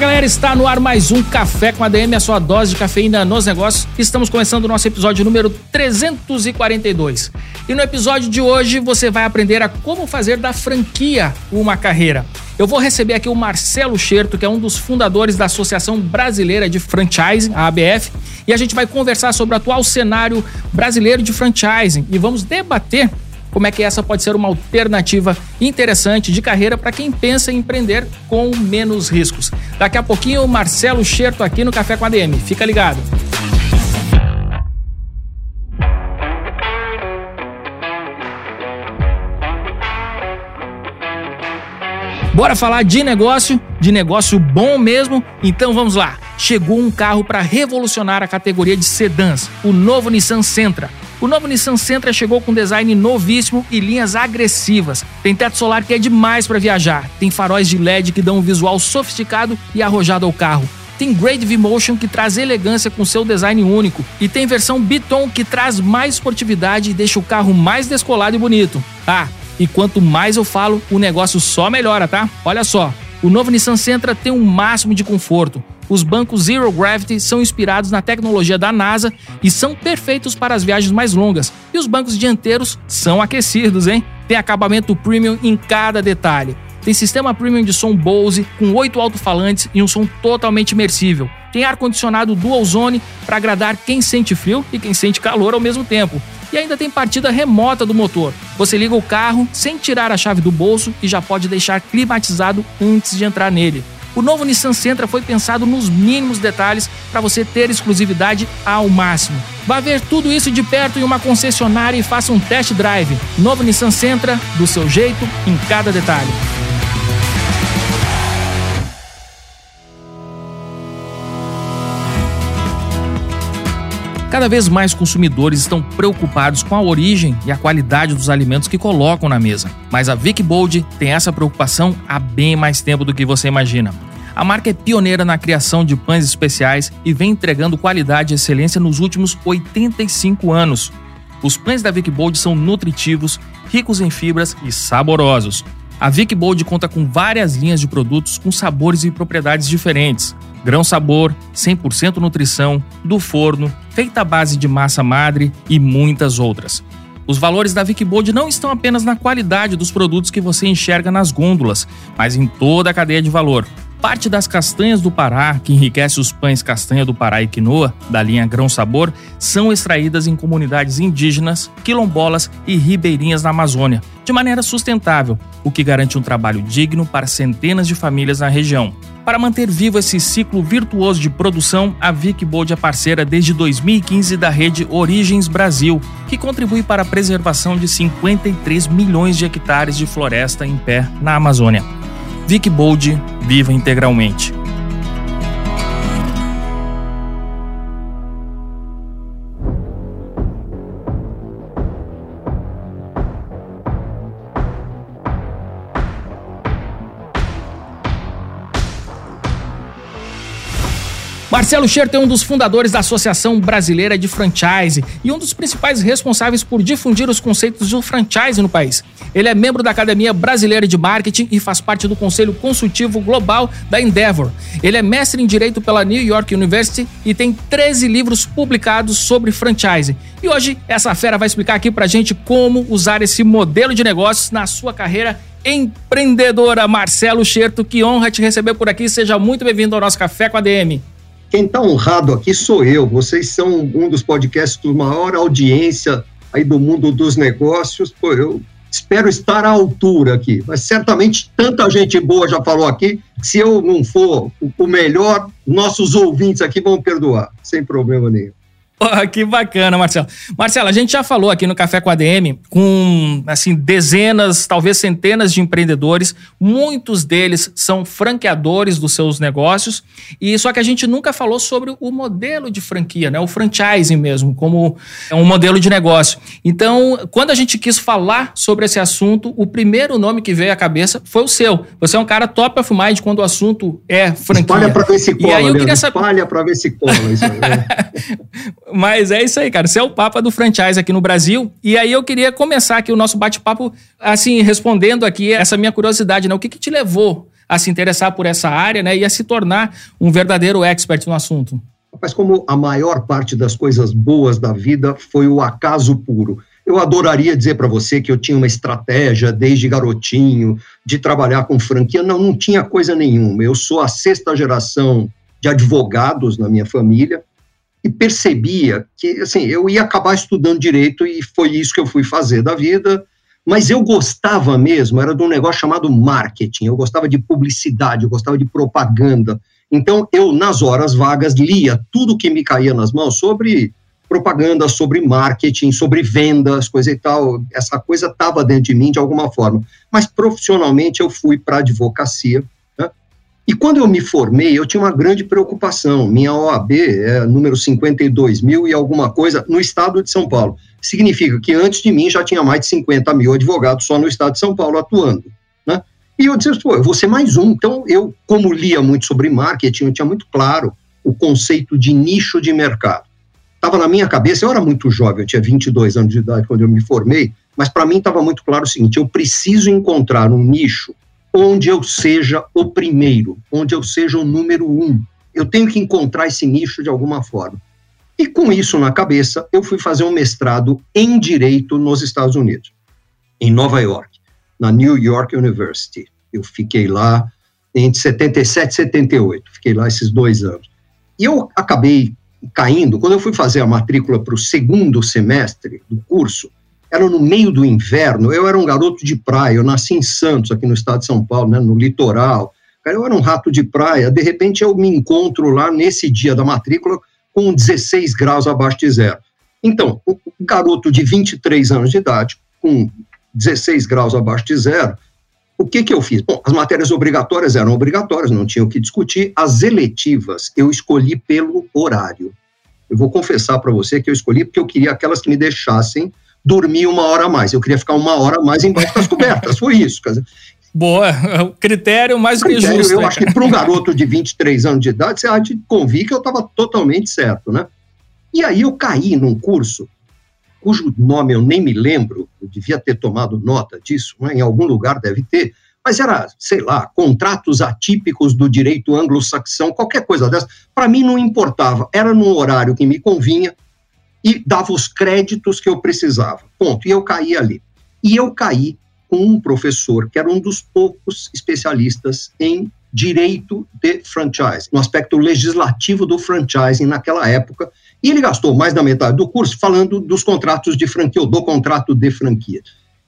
galera, está no ar mais um Café com ADM, a sua dose de cafeína nos negócios. Estamos começando o nosso episódio número 342. E no episódio de hoje você vai aprender a como fazer da franquia uma carreira. Eu vou receber aqui o Marcelo Scherto, que é um dos fundadores da Associação Brasileira de Franchising, a ABF, e a gente vai conversar sobre o atual cenário brasileiro de franchising e vamos debater como é que essa pode ser uma alternativa interessante de carreira para quem pensa em empreender com menos riscos. Daqui a pouquinho, Marcelo Scherto aqui no Café com a DM. Fica ligado. Bora falar de negócio, de negócio bom mesmo? Então vamos lá. Chegou um carro para revolucionar a categoria de sedãs, o novo Nissan Sentra. O novo Nissan Sentra chegou com design novíssimo e linhas agressivas. Tem teto solar que é demais para viajar. Tem faróis de LED que dão um visual sofisticado e arrojado ao carro. Tem Grade V-Motion que traz elegância com seu design único. E tem versão Biton que traz mais esportividade e deixa o carro mais descolado e bonito. Ah, e quanto mais eu falo, o negócio só melhora, tá? Olha só, o novo Nissan Sentra tem um máximo de conforto. Os bancos Zero Gravity são inspirados na tecnologia da NASA e são perfeitos para as viagens mais longas. E os bancos dianteiros são aquecidos, hein? Tem acabamento premium em cada detalhe. Tem sistema premium de som Bose com oito alto-falantes e um som totalmente imersível. Tem ar-condicionado dual zone para agradar quem sente frio e quem sente calor ao mesmo tempo. E ainda tem partida remota do motor. Você liga o carro sem tirar a chave do bolso e já pode deixar climatizado antes de entrar nele. O novo Nissan Sentra foi pensado nos mínimos detalhes para você ter exclusividade ao máximo. Vá ver tudo isso de perto em uma concessionária e faça um test drive. Novo Nissan Sentra, do seu jeito, em cada detalhe. Cada vez mais consumidores estão preocupados com a origem e a qualidade dos alimentos que colocam na mesa. Mas a Vic Bold tem essa preocupação há bem mais tempo do que você imagina. A marca é pioneira na criação de pães especiais e vem entregando qualidade e excelência nos últimos 85 anos. Os pães da Vic Bold são nutritivos, ricos em fibras e saborosos. A Vic Bold conta com várias linhas de produtos com sabores e propriedades diferentes grão sabor, 100% nutrição, do forno, feita à base de massa madre e muitas outras. Os valores da Vicbold não estão apenas na qualidade dos produtos que você enxerga nas gôndolas, mas em toda a cadeia de valor. Parte das castanhas do Pará, que enriquece os pães castanha do Pará e quinoa, da linha Grão Sabor, são extraídas em comunidades indígenas, quilombolas e ribeirinhas na Amazônia, de maneira sustentável, o que garante um trabalho digno para centenas de famílias na região. Para manter vivo esse ciclo virtuoso de produção, a Vic Bold é parceira desde 2015 da rede Origens Brasil, que contribui para a preservação de 53 milhões de hectares de floresta em pé na Amazônia. Vic Bold, viva integralmente. Marcelo Scherto é um dos fundadores da Associação Brasileira de Franchise e um dos principais responsáveis por difundir os conceitos do franchise no país. Ele é membro da Academia Brasileira de Marketing e faz parte do Conselho Consultivo Global da Endeavor. Ele é mestre em Direito pela New York University e tem 13 livros publicados sobre franchise. E hoje essa fera vai explicar aqui pra gente como usar esse modelo de negócios na sua carreira empreendedora. Marcelo Scherto, que honra te receber por aqui. Seja muito bem-vindo ao nosso Café com a DM. Quem está honrado aqui sou eu. Vocês são um dos podcasts com maior audiência aí do mundo dos negócios. Pô, eu espero estar à altura aqui. Mas certamente tanta gente boa já falou aqui. Se eu não for o melhor, nossos ouvintes aqui vão perdoar, sem problema nenhum. Que bacana, Marcelo. Marcelo, a gente já falou aqui no Café com a DM com assim dezenas, talvez centenas de empreendedores. Muitos deles são franqueadores dos seus negócios. E só que a gente nunca falou sobre o modelo de franquia, né? O franchising mesmo, como um modelo de negócio. Então, quando a gente quis falar sobre esse assunto, o primeiro nome que veio à cabeça foi o seu. Você é um cara top of mind quando o assunto é franquia. Espalha para ver se cola, e aí eu queria saber... Espalha para ver se cola isso aí. Mas é isso aí, cara. Você é o papa do franchise aqui no Brasil. E aí eu queria começar aqui o nosso bate-papo, assim, respondendo aqui essa minha curiosidade, né? O que, que te levou a se interessar por essa área, né? E a se tornar um verdadeiro expert no assunto? Mas como a maior parte das coisas boas da vida foi o acaso puro. Eu adoraria dizer para você que eu tinha uma estratégia desde garotinho de trabalhar com franquia. Não, não tinha coisa nenhuma. Eu sou a sexta geração de advogados na minha família e percebia que, assim, eu ia acabar estudando direito e foi isso que eu fui fazer da vida, mas eu gostava mesmo, era de um negócio chamado marketing, eu gostava de publicidade, eu gostava de propaganda. Então, eu, nas horas vagas, lia tudo que me caía nas mãos sobre propaganda, sobre marketing, sobre vendas, coisa e tal. Essa coisa estava dentro de mim de alguma forma. Mas profissionalmente eu fui para a advocacia, e quando eu me formei, eu tinha uma grande preocupação. Minha OAB é número 52 mil e alguma coisa no estado de São Paulo. Significa que antes de mim já tinha mais de 50 mil advogados só no estado de São Paulo atuando. Né? E eu disse, pô, eu vou ser mais um. Então, eu, como lia muito sobre marketing, eu tinha muito claro o conceito de nicho de mercado. Estava na minha cabeça, eu era muito jovem, eu tinha 22 anos de idade quando eu me formei, mas para mim estava muito claro o seguinte: eu preciso encontrar um nicho onde eu seja o primeiro, onde eu seja o número um. Eu tenho que encontrar esse nicho de alguma forma. E com isso na cabeça, eu fui fazer um mestrado em Direito nos Estados Unidos, em Nova York, na New York University. Eu fiquei lá entre 77 e 78, fiquei lá esses dois anos. E eu acabei caindo, quando eu fui fazer a matrícula para o segundo semestre do curso, era no meio do inverno, eu era um garoto de praia, eu nasci em Santos, aqui no estado de São Paulo, né, no litoral, eu era um rato de praia, de repente eu me encontro lá nesse dia da matrícula com 16 graus abaixo de zero. Então, o garoto de 23 anos de idade, com 16 graus abaixo de zero, o que, que eu fiz? Bom, as matérias obrigatórias eram obrigatórias, não tinha o que discutir. As eletivas eu escolhi pelo horário. Eu vou confessar para você que eu escolhi porque eu queria aquelas que me deixassem dormir uma hora a mais. Eu queria ficar uma hora a mais embaixo das cobertas. Foi isso. Quer dizer, Boa, é o critério mais critério, que justo. Eu acho que para um garoto de 23 anos de idade, você há de convir que eu estava totalmente certo, né? E aí eu caí num curso, cujo nome eu nem me lembro, eu devia ter tomado nota disso, né? em algum lugar deve ter, mas era, sei lá, contratos atípicos do direito anglo-saxão, qualquer coisa dessa. Para mim não importava, era num horário que me convinha, e dava os créditos que eu precisava. Ponto. E eu caí ali. E eu caí com um professor que era um dos poucos especialistas em direito de franchise, no aspecto legislativo do franchising naquela época, e ele gastou mais da metade do curso falando dos contratos de franquia, ou do contrato de franquia.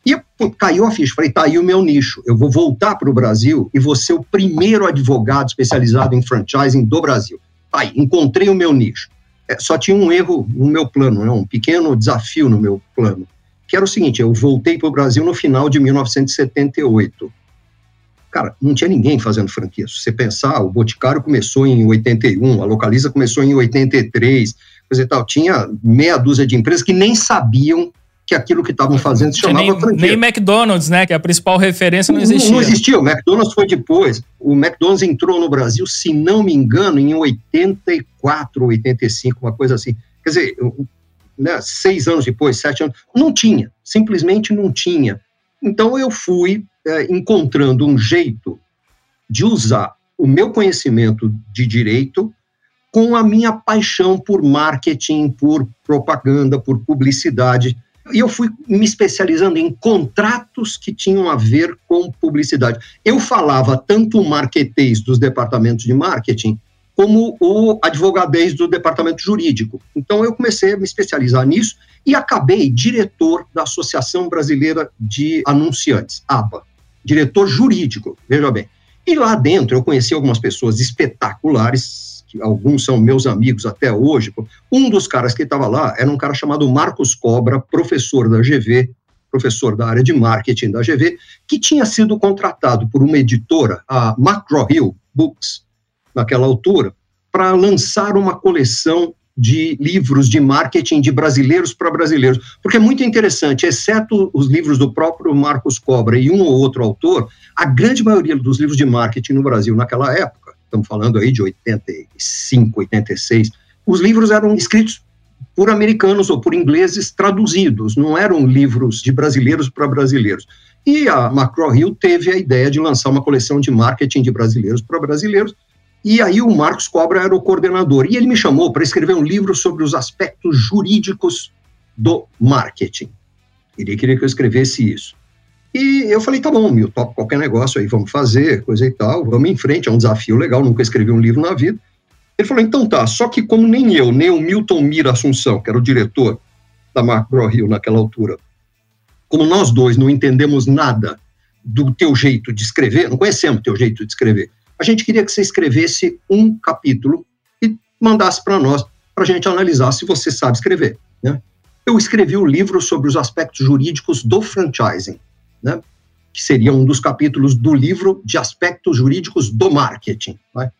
E pô, caiu a ficha, falei, tá aí o meu nicho, eu vou voltar para o Brasil e vou ser o primeiro advogado especializado em franchising do Brasil. Tá aí, encontrei o meu nicho. É, só tinha um erro no meu plano, né, um pequeno desafio no meu plano, que era o seguinte: eu voltei para o Brasil no final de 1978. Cara, não tinha ninguém fazendo franquia. Se você pensar, o Boticário começou em 81, a Localiza começou em 83, coisa e tal. Tinha meia dúzia de empresas que nem sabiam que aquilo que estavam fazendo se chamava nem, franquia. Nem McDonald's, né, que é a principal referência, não existia. Não, não existia, o McDonald's foi depois. O McDonald's entrou no Brasil, se não me engano, em 84, 85, uma coisa assim. Quer dizer, né, seis anos depois, sete anos, não tinha, simplesmente não tinha. Então eu fui é, encontrando um jeito de usar o meu conhecimento de direito com a minha paixão por marketing, por propaganda, por publicidade, e eu fui me especializando em contratos que tinham a ver com publicidade. Eu falava tanto o marketês dos departamentos de marketing, como o advogadez do departamento jurídico. Então eu comecei a me especializar nisso e acabei diretor da Associação Brasileira de Anunciantes, ABA, diretor jurídico, veja bem. E lá dentro eu conheci algumas pessoas espetaculares alguns são meus amigos até hoje. Um dos caras que estava lá era um cara chamado Marcos Cobra, professor da GV, professor da área de marketing da GV, que tinha sido contratado por uma editora, a McGraw-Hill Books, naquela altura, para lançar uma coleção de livros de marketing de brasileiros para brasileiros, porque é muito interessante, exceto os livros do próprio Marcos Cobra e um ou outro autor, a grande maioria dos livros de marketing no Brasil naquela época, estamos falando aí de 85, 86, os livros eram escritos por americanos ou por ingleses traduzidos, não eram livros de brasileiros para brasileiros. E a McGraw-Hill teve a ideia de lançar uma coleção de marketing de brasileiros para brasileiros, e aí o Marcos Cobra era o coordenador. E ele me chamou para escrever um livro sobre os aspectos jurídicos do marketing. Ele queria que eu escrevesse isso. E eu falei, tá bom, meu, topo qualquer negócio aí, vamos fazer, coisa e tal, vamos em frente, é um desafio legal, nunca escrevi um livro na vida. Ele falou, então tá, só que como nem eu, nem o Milton Mira Assunção, que era o diretor da Macro Rio naquela altura, como nós dois não entendemos nada do teu jeito de escrever, não conhecemos teu jeito de escrever, a gente queria que você escrevesse um capítulo e mandasse para nós, para a gente analisar se você sabe escrever. Né? Eu escrevi o um livro sobre os aspectos jurídicos do franchising, né? que seria um dos capítulos do livro de aspectos jurídicos do marketing. Né?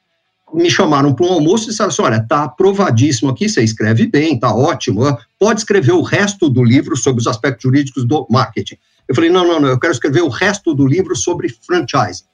Me chamaram para um almoço e disseram assim: olha, está aprovadíssimo aqui, você escreve bem, está ótimo, pode escrever o resto do livro sobre os aspectos jurídicos do marketing. Eu falei: não, não, não, eu quero escrever o resto do livro sobre franchising.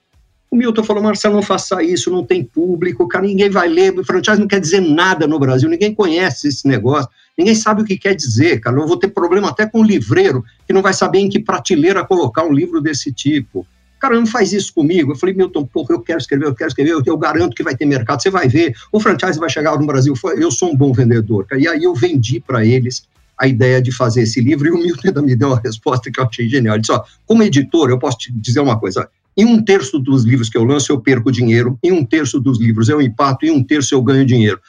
O Milton falou, Marcelo, não faça isso, não tem público, cara, ninguém vai ler, o franchise não quer dizer nada no Brasil, ninguém conhece esse negócio, ninguém sabe o que quer dizer, cara, eu vou ter problema até com o livreiro, que não vai saber em que prateleira colocar um livro desse tipo. Cara, não faz isso comigo. Eu falei, Milton, porra, eu quero escrever, eu quero escrever, eu, garanto que vai ter mercado, você vai ver, o franchise vai chegar no Brasil, eu sou um bom vendedor. Cara. E aí eu vendi para eles a ideia de fazer esse livro, e o Milton ainda me deu uma resposta que eu achei genial. Ele disse, ó, como editor, eu posso te dizer uma coisa, em um terço dos livros que eu lanço, eu perco dinheiro. Em um terço dos livros eu empato. Em um terço eu ganho dinheiro.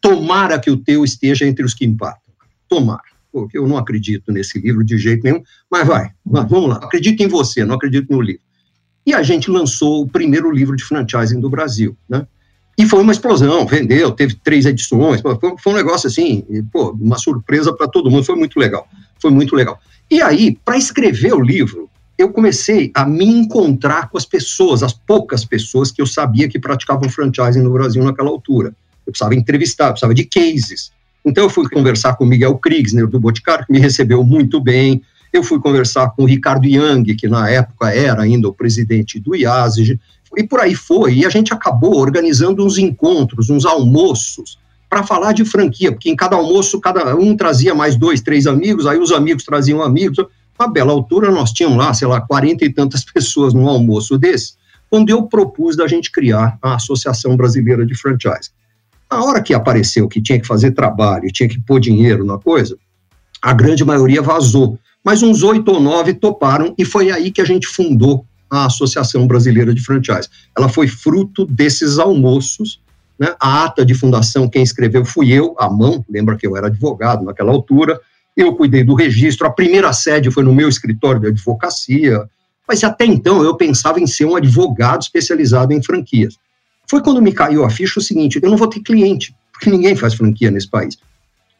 Tomara que o teu esteja entre os que empatam. Tomara. Porque eu não acredito nesse livro de jeito nenhum. Mas vai, vamos lá. Acredito em você, não acredito no livro. E a gente lançou o primeiro livro de franchising do Brasil, né? E foi uma explosão, vendeu, teve três edições, foi um negócio assim, pô, uma surpresa para todo mundo, foi muito legal, foi muito legal. E aí, para escrever o livro, eu comecei a me encontrar com as pessoas, as poucas pessoas que eu sabia que praticavam franchising no Brasil naquela altura. Eu precisava entrevistar, eu precisava de cases. Então eu fui conversar com o Miguel Kriegsner do Boticário, que me recebeu muito bem. Eu fui conversar com o Ricardo Young, que na época era ainda o presidente do IASG, e por aí foi. E a gente acabou organizando uns encontros, uns almoços, para falar de franquia, porque em cada almoço cada um trazia mais dois, três amigos, aí os amigos traziam amigos uma bela altura, nós tínhamos lá, sei lá, quarenta e tantas pessoas num almoço desse, quando eu propus da gente criar a Associação Brasileira de Franchise. Na hora que apareceu que tinha que fazer trabalho, tinha que pôr dinheiro na coisa, a grande maioria vazou. Mas uns oito ou nove toparam e foi aí que a gente fundou a Associação Brasileira de Franchise. Ela foi fruto desses almoços. Né? A ata de fundação, quem escreveu fui eu, à mão, lembra que eu era advogado naquela altura, eu cuidei do registro, a primeira sede foi no meu escritório de advocacia, mas até então eu pensava em ser um advogado especializado em franquias. Foi quando me caiu a ficha o seguinte: eu não vou ter cliente, porque ninguém faz franquia nesse país.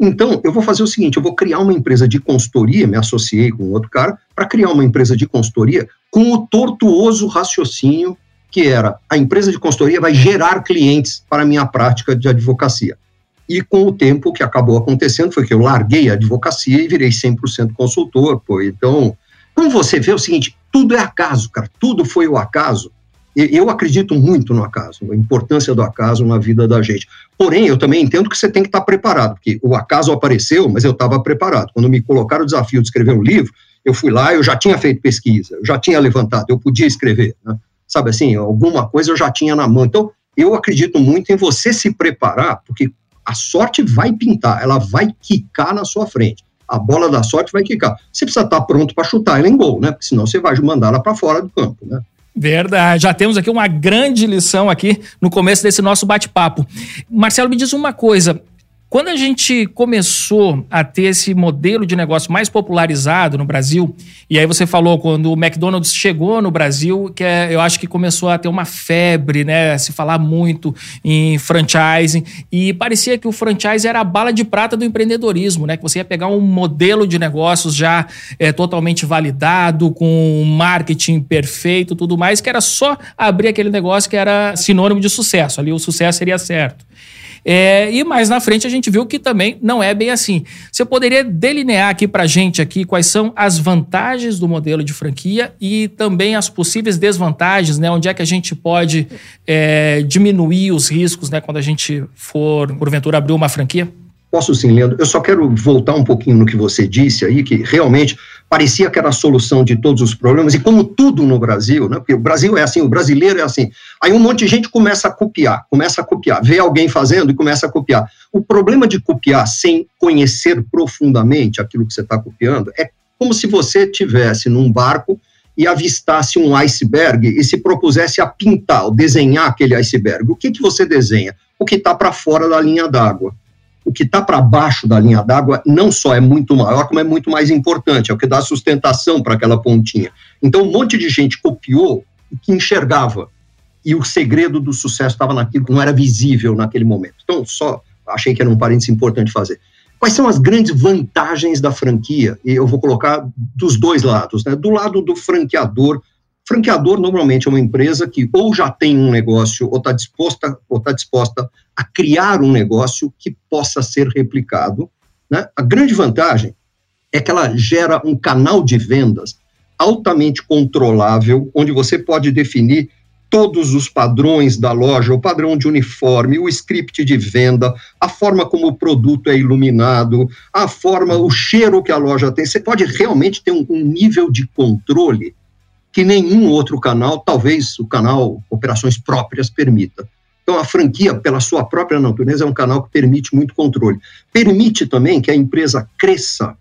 Então, eu vou fazer o seguinte: eu vou criar uma empresa de consultoria, me associei com outro cara, para criar uma empresa de consultoria com o tortuoso raciocínio que era a empresa de consultoria vai gerar clientes para a minha prática de advocacia. E com o tempo, o que acabou acontecendo foi que eu larguei a advocacia e virei 100% consultor. Pô. Então, como você vê, é o seguinte: tudo é acaso, cara, tudo foi o acaso. Eu acredito muito no acaso, a importância do acaso na vida da gente. Porém, eu também entendo que você tem que estar preparado, porque o acaso apareceu, mas eu estava preparado. Quando me colocaram o desafio de escrever um livro, eu fui lá, eu já tinha feito pesquisa, eu já tinha levantado, eu podia escrever. Né? Sabe assim, alguma coisa eu já tinha na mão. Então, eu acredito muito em você se preparar, porque a sorte vai pintar, ela vai quicar na sua frente. A bola da sorte vai quicar. Você precisa estar pronto para chutar ela em gol, né? Porque senão você vai mandar ela para fora do campo, né? Verdade. Já temos aqui uma grande lição aqui no começo desse nosso bate-papo. Marcelo, me diz uma coisa. Quando a gente começou a ter esse modelo de negócio mais popularizado no Brasil, e aí você falou quando o McDonald's chegou no Brasil, que é, eu acho que começou a ter uma febre, né? Se falar muito em franchising, e parecia que o franchise era a bala de prata do empreendedorismo, né? Que você ia pegar um modelo de negócios já é, totalmente validado, com marketing perfeito, tudo mais, que era só abrir aquele negócio que era sinônimo de sucesso. Ali o sucesso seria certo. É, e mais na frente a gente viu que também não é bem assim. Você poderia delinear aqui para a gente aqui quais são as vantagens do modelo de franquia e também as possíveis desvantagens, né? Onde é que a gente pode é, diminuir os riscos, né? Quando a gente for, porventura, abrir uma franquia? Posso sim, Leandro. Eu só quero voltar um pouquinho no que você disse aí, que realmente parecia que era a solução de todos os problemas, e como tudo no Brasil, né? Porque o Brasil é assim, o brasileiro é assim. Aí um monte de gente começa a copiar, começa a copiar, vê alguém fazendo e começa a copiar. O problema de copiar sem conhecer profundamente aquilo que você está copiando é como se você tivesse num barco e avistasse um iceberg e se propusesse a pintar, ou desenhar aquele iceberg. O que, que você desenha? O que está para fora da linha d'água o que está para baixo da linha d'água não só é muito maior, como é muito mais importante, é o que dá sustentação para aquela pontinha. Então, um monte de gente copiou o que enxergava, e o segredo do sucesso estava naquilo que não era visível naquele momento. Então, só achei que era um parênteses importante fazer. Quais são as grandes vantagens da franquia? E eu vou colocar dos dois lados, né? Do lado do franqueador, Franqueador normalmente é uma empresa que ou já tem um negócio ou está disposta, ou tá disposta a criar um negócio que possa ser replicado. Né? A grande vantagem é que ela gera um canal de vendas altamente controlável, onde você pode definir todos os padrões da loja, o padrão de uniforme, o script de venda, a forma como o produto é iluminado, a forma, o cheiro que a loja tem. Você pode realmente ter um, um nível de controle que nenhum outro canal, talvez o canal Operações Próprias, permita. Então, a franquia, pela sua própria natureza, é um canal que permite muito controle. Permite também que a empresa cresça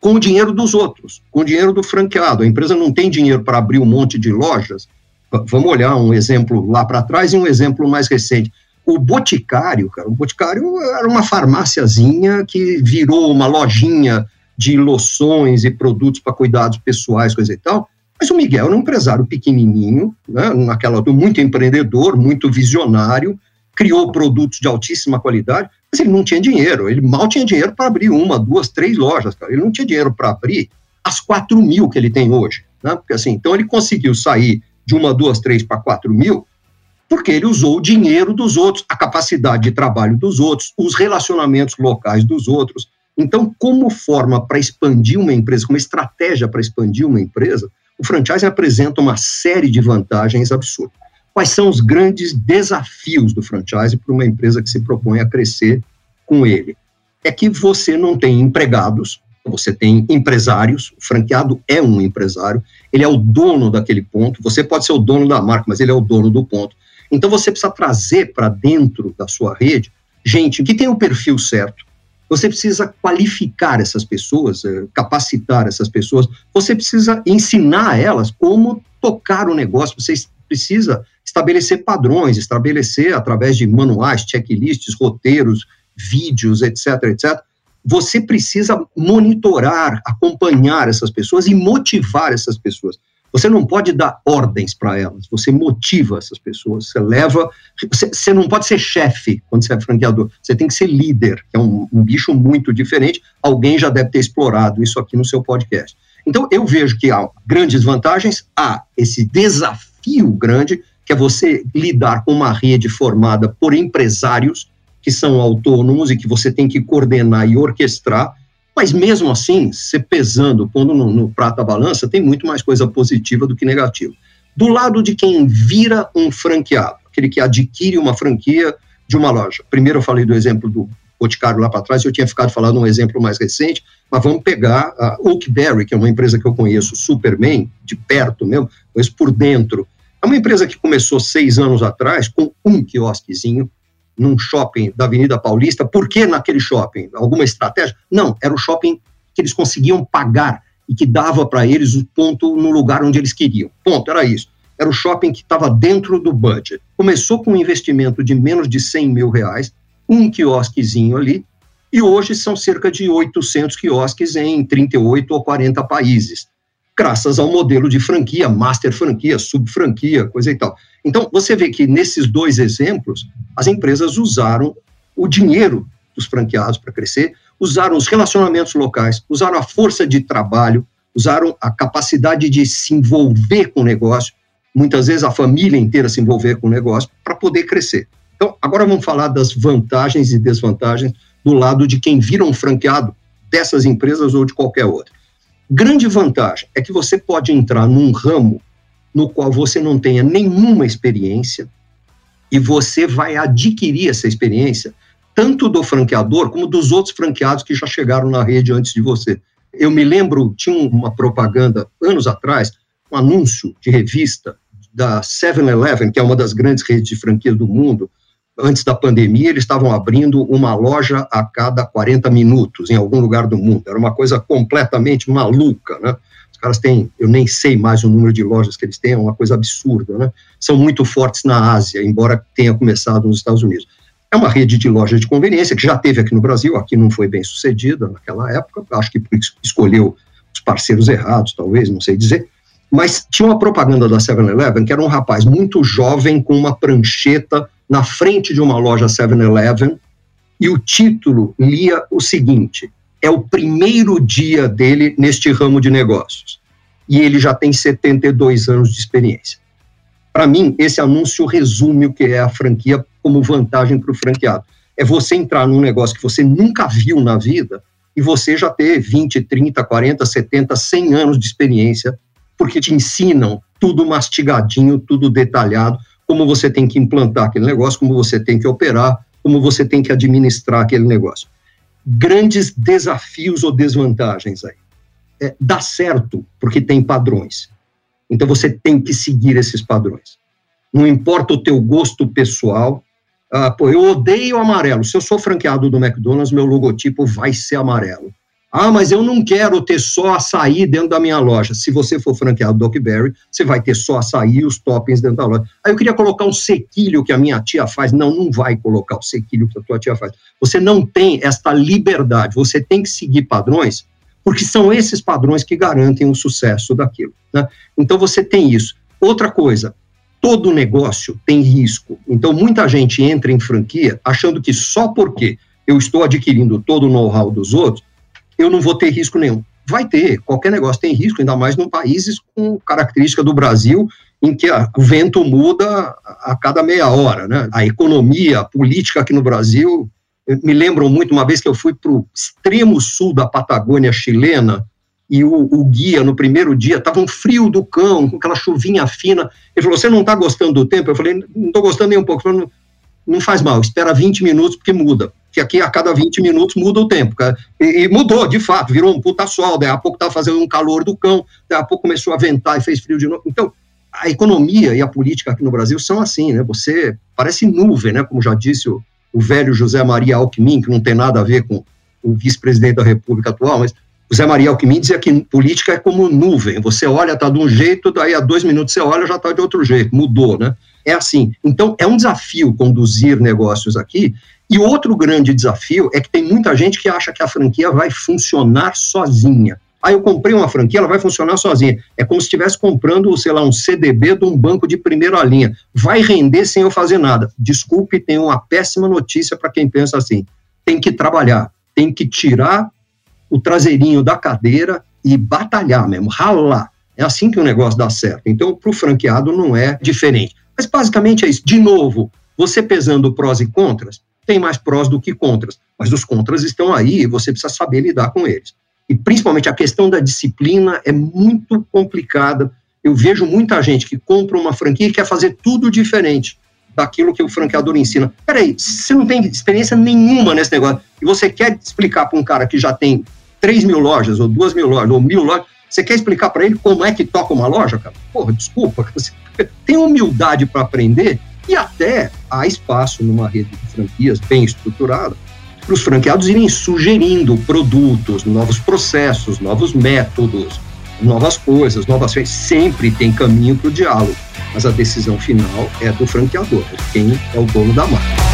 com o dinheiro dos outros, com o dinheiro do franqueado. A empresa não tem dinheiro para abrir um monte de lojas. Vamos olhar um exemplo lá para trás e um exemplo mais recente. O Boticário, cara, o Boticário era uma farmáciazinha que virou uma lojinha de loções e produtos para cuidados pessoais, coisa e tal, mas o Miguel era um empresário pequenininho, né, naquela muito empreendedor, muito visionário, criou produtos de altíssima qualidade, mas ele não tinha dinheiro, ele mal tinha dinheiro para abrir uma, duas, três lojas, cara. ele não tinha dinheiro para abrir as 4 mil que ele tem hoje, né? porque assim, então ele conseguiu sair de uma, duas, três para 4 mil, porque ele usou o dinheiro dos outros, a capacidade de trabalho dos outros, os relacionamentos locais dos outros. Então, como forma para expandir uma empresa, como estratégia para expandir uma empresa, o franchising apresenta uma série de vantagens absurdas. Quais são os grandes desafios do franchising para uma empresa que se propõe a crescer com ele? É que você não tem empregados, você tem empresários, o franqueado é um empresário, ele é o dono daquele ponto, você pode ser o dono da marca, mas ele é o dono do ponto. Então você precisa trazer para dentro da sua rede gente que tem o perfil certo, você precisa qualificar essas pessoas, eh, capacitar essas pessoas, você precisa ensinar elas como tocar o negócio, você precisa estabelecer padrões, estabelecer através de manuais, checklists, roteiros, vídeos, etc, etc. Você precisa monitorar, acompanhar essas pessoas e motivar essas pessoas. Você não pode dar ordens para elas, você motiva essas pessoas, você leva. Você, você, não pode ser chefe quando você é franqueador, você tem que ser líder, que é um, um bicho muito diferente. Alguém já deve ter explorado isso aqui no seu podcast. Então, eu vejo que há grandes vantagens, há esse desafio grande, que é você lidar com uma rede formada por empresários que são autônomos e que você tem que coordenar e orquestrar mas mesmo assim, se pesando, pondo no, no prato da balança, tem muito mais coisa positiva do que negativa. Do lado de quem vira um franqueado, aquele que adquire uma franquia de uma loja. Primeiro eu falei do exemplo do Boticário lá para trás, eu tinha ficado falando um exemplo mais recente, mas vamos pegar a Oakberry, que é uma empresa que eu conheço super bem, de perto mesmo, conheço por dentro. É uma empresa que começou seis anos atrás com um quiosquezinho, num shopping da Avenida Paulista. Por que naquele shopping? Alguma estratégia? Não, era o shopping que eles conseguiam pagar e que dava para eles o ponto no lugar onde eles queriam. Ponto, era isso. Era o shopping que estava dentro do budget. Começou com um investimento de menos de 100 mil reais, um quiosquezinho ali, E hoje são cerca de 800 quiosques em 38 ou 40 países, graças ao modelo de franquia, master franquia, sub-franquia, coisa e tal. Então, você vê que nesses dois exemplos, as empresas usaram o dinheiro dos franqueados para crescer, usaram os relacionamentos locais, usaram a força de trabalho, usaram a capacidade de se envolver com o negócio, muitas vezes a família inteira se envolver com o negócio, para poder crescer. Então, agora vamos falar das vantagens e desvantagens do lado de quem vira um franqueado dessas empresas ou de qualquer outra. Grande vantagem é que você pode entrar num ramo no qual você não tenha nenhuma experiência e você vai adquirir essa experiência tanto do franqueador como dos outros franqueados que já chegaram na rede antes de você. Eu me lembro, tinha uma propaganda anos atrás, um anúncio de revista da 7-Eleven, que é uma das grandes redes de franquias do mundo, antes da pandemia, eles estavam abrindo uma loja a cada 40 minutos em algum lugar do mundo. Era uma coisa completamente maluca, né? Os caras têm, eu nem sei mais o número de lojas que eles têm, é uma coisa absurda, né? São muito fortes na Ásia, embora tenha começado nos Estados Unidos. É uma rede de lojas de conveniência que já teve aqui no Brasil, aqui não foi bem sucedida naquela época, acho que escolheu os parceiros errados, talvez, não sei dizer. Mas tinha uma propaganda da 7-Eleven que era um rapaz muito jovem com uma prancheta na frente de uma loja 7-Eleven e o título lia o seguinte: é o primeiro dia dele neste ramo de negócios e ele já tem 72 anos de experiência. Para mim, esse anúncio resume o que é a franquia como vantagem para o franqueado. É você entrar num negócio que você nunca viu na vida e você já ter 20, 30, 40, 70, 100 anos de experiência, porque te ensinam tudo mastigadinho, tudo detalhado, como você tem que implantar aquele negócio, como você tem que operar, como você tem que administrar aquele negócio. Grandes desafios ou desvantagens aí. É, dá certo porque tem padrões. Então você tem que seguir esses padrões. Não importa o teu gosto pessoal. Ah, pô, eu odeio amarelo. Se eu sou franqueado do McDonald's, meu logotipo vai ser amarelo. Ah, mas eu não quero ter só açaí dentro da minha loja. Se você for franqueado do Berry, você vai ter só açaí e os toppings dentro da loja. Aí eu queria colocar um sequilho que a minha tia faz. Não, não vai colocar o sequilho que a tua tia faz. Você não tem esta liberdade. Você tem que seguir padrões, porque são esses padrões que garantem o sucesso daquilo. Né? Então você tem isso. Outra coisa, todo negócio tem risco. Então muita gente entra em franquia achando que só porque eu estou adquirindo todo o know-how dos outros, eu não vou ter risco nenhum. Vai ter, qualquer negócio tem risco, ainda mais em países com característica do Brasil, em que a, o vento muda a, cada meia hora, né? A economia, a política aqui no Brasil, me lembram muito uma vez que eu fui para o extremo sul da Patagônia chilena, e o, o, guia, no primeiro dia, estava um frio do cão, com aquela chuvinha fina. Ele falou: Você não está gostando do tempo? Eu falei: Não estou gostando nem um pouco. Falei, não, não faz mal, espera 20 minutos, porque muda que aqui a cada 20 minutos muda o tempo. E, e mudou, de fato, virou um puta sol, daí a pouco estava fazendo um calor do cão, daí a pouco começou a ventar e fez frio de novo. Então, a economia e a política aqui no Brasil são assim, né? Você parece nuvem, né? Como já disse o, o velho José Maria Alckmin, que não tem nada a ver com o vice-presidente da República atual, mas José Maria Alckmin dizia que política é como nuvem. Você olha, está de um jeito, daí a dois minutos você olha, já está de outro jeito, mudou, né? É assim. Então, é um desafio conduzir negócios aqui e outro grande desafio é que tem muita gente que acha que a franquia vai funcionar sozinha. Ah, eu comprei uma franquia, ela vai funcionar sozinha. É como se estivesse comprando, sei lá, um CDB de um banco de primeira linha. Vai render sem eu fazer nada. Desculpe, tem uma péssima notícia para quem pensa assim. Tem que trabalhar, tem que tirar o traseirinho da cadeira e batalhar mesmo, ralar. É assim que o negócio dá certo. Então, para o franqueado não é diferente. Mas basicamente é isso. De novo, você pesando prós e contras, tem mais prós do que contras, mas os contras estão aí e você precisa saber lidar com eles. E principalmente a questão da disciplina é muito complicada. Eu vejo muita gente que compra uma franquia e quer fazer tudo diferente daquilo que o franqueador ensina. Peraí, você não tem experiência nenhuma nesse negócio e você quer explicar para um cara que já tem 3 mil lojas, ou 2 mil lojas, ou mil lojas, você quer explicar para ele como é que toca uma loja, cara? Porra, desculpa, você tem humildade para aprender e até há espaço numa rede de franquias bem estruturada para os franqueados irem sugerindo produtos, novos processos, novos métodos, novas coisas, novas coisas. Sempre tem caminho para o diálogo, mas a decisão final é do franqueador, quem é o dono da marca.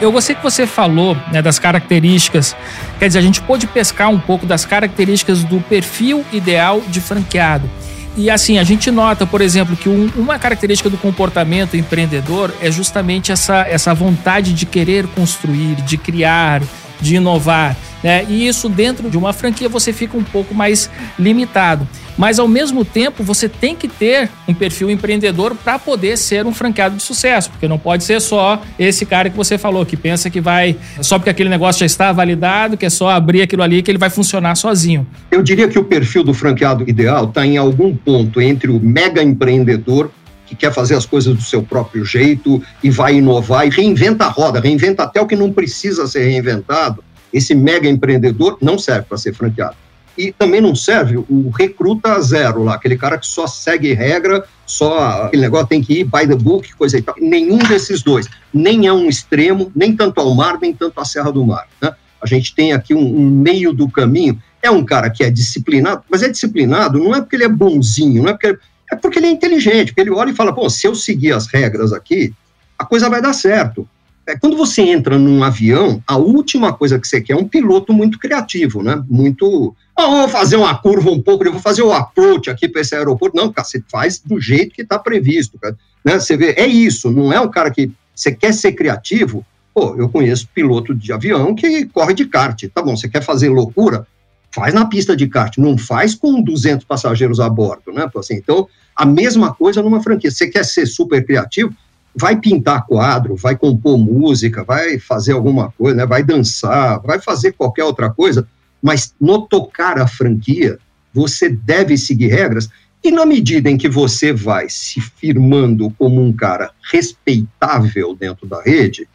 Eu gostei que você falou né, das características, quer dizer, a gente pôde pescar um pouco das características do perfil ideal de franqueado. E assim, a gente nota, por exemplo, que um, uma característica do comportamento empreendedor é justamente essa, essa vontade de querer construir, de criar, de inovar. Né? E isso dentro de uma franquia você fica um pouco mais limitado. Mas ao mesmo tempo você tem que ter um perfil empreendedor para poder ser um franqueado de sucesso, porque não pode ser só esse cara que você falou que pensa que vai só porque aquele negócio já está validado, que é só abrir aquilo ali que ele vai funcionar sozinho. Eu diria que o perfil do franqueado ideal está em algum ponto entre o mega empreendedor que quer fazer as coisas do seu próprio jeito e vai inovar e reinventa a roda, reinventa até o que não precisa ser reinventado. Esse mega empreendedor não serve para ser franqueado. E também não serve o recruta zero lá, aquele cara que só segue regra, só aquele negócio tem que ir by the book, coisa e tal. Nenhum desses dois. Nem é um extremo, nem tanto ao mar, nem tanto à Serra do Mar. Né? A gente tem aqui um, um meio do caminho. É um cara que é disciplinado, mas é disciplinado não é porque ele é bonzinho, não é porque é porque ele é inteligente, porque ele olha e fala, pô, se eu seguir as regras aqui, a coisa vai dar certo. É, quando você entra num avião, a última coisa que você quer é um piloto muito criativo, né? Muito. Oh, vou fazer uma curva um pouco, eu vou fazer o approach aqui para esse aeroporto. Não, cara, você faz do jeito que está previsto. Cara. Né? Você vê, é isso, não é um cara que. Você quer ser criativo? Pô, eu conheço piloto de avião que corre de kart. Tá bom, você quer fazer loucura? Faz na pista de kart, não faz com 200 passageiros a bordo, né? Assim, então, a mesma coisa numa franquia. Você quer ser super criativo? Vai pintar quadro, vai compor música, vai fazer alguma coisa, né? vai dançar, vai fazer qualquer outra coisa, mas no tocar a franquia, você deve seguir regras e na medida em que você vai se firmando como um cara respeitável dentro da rede,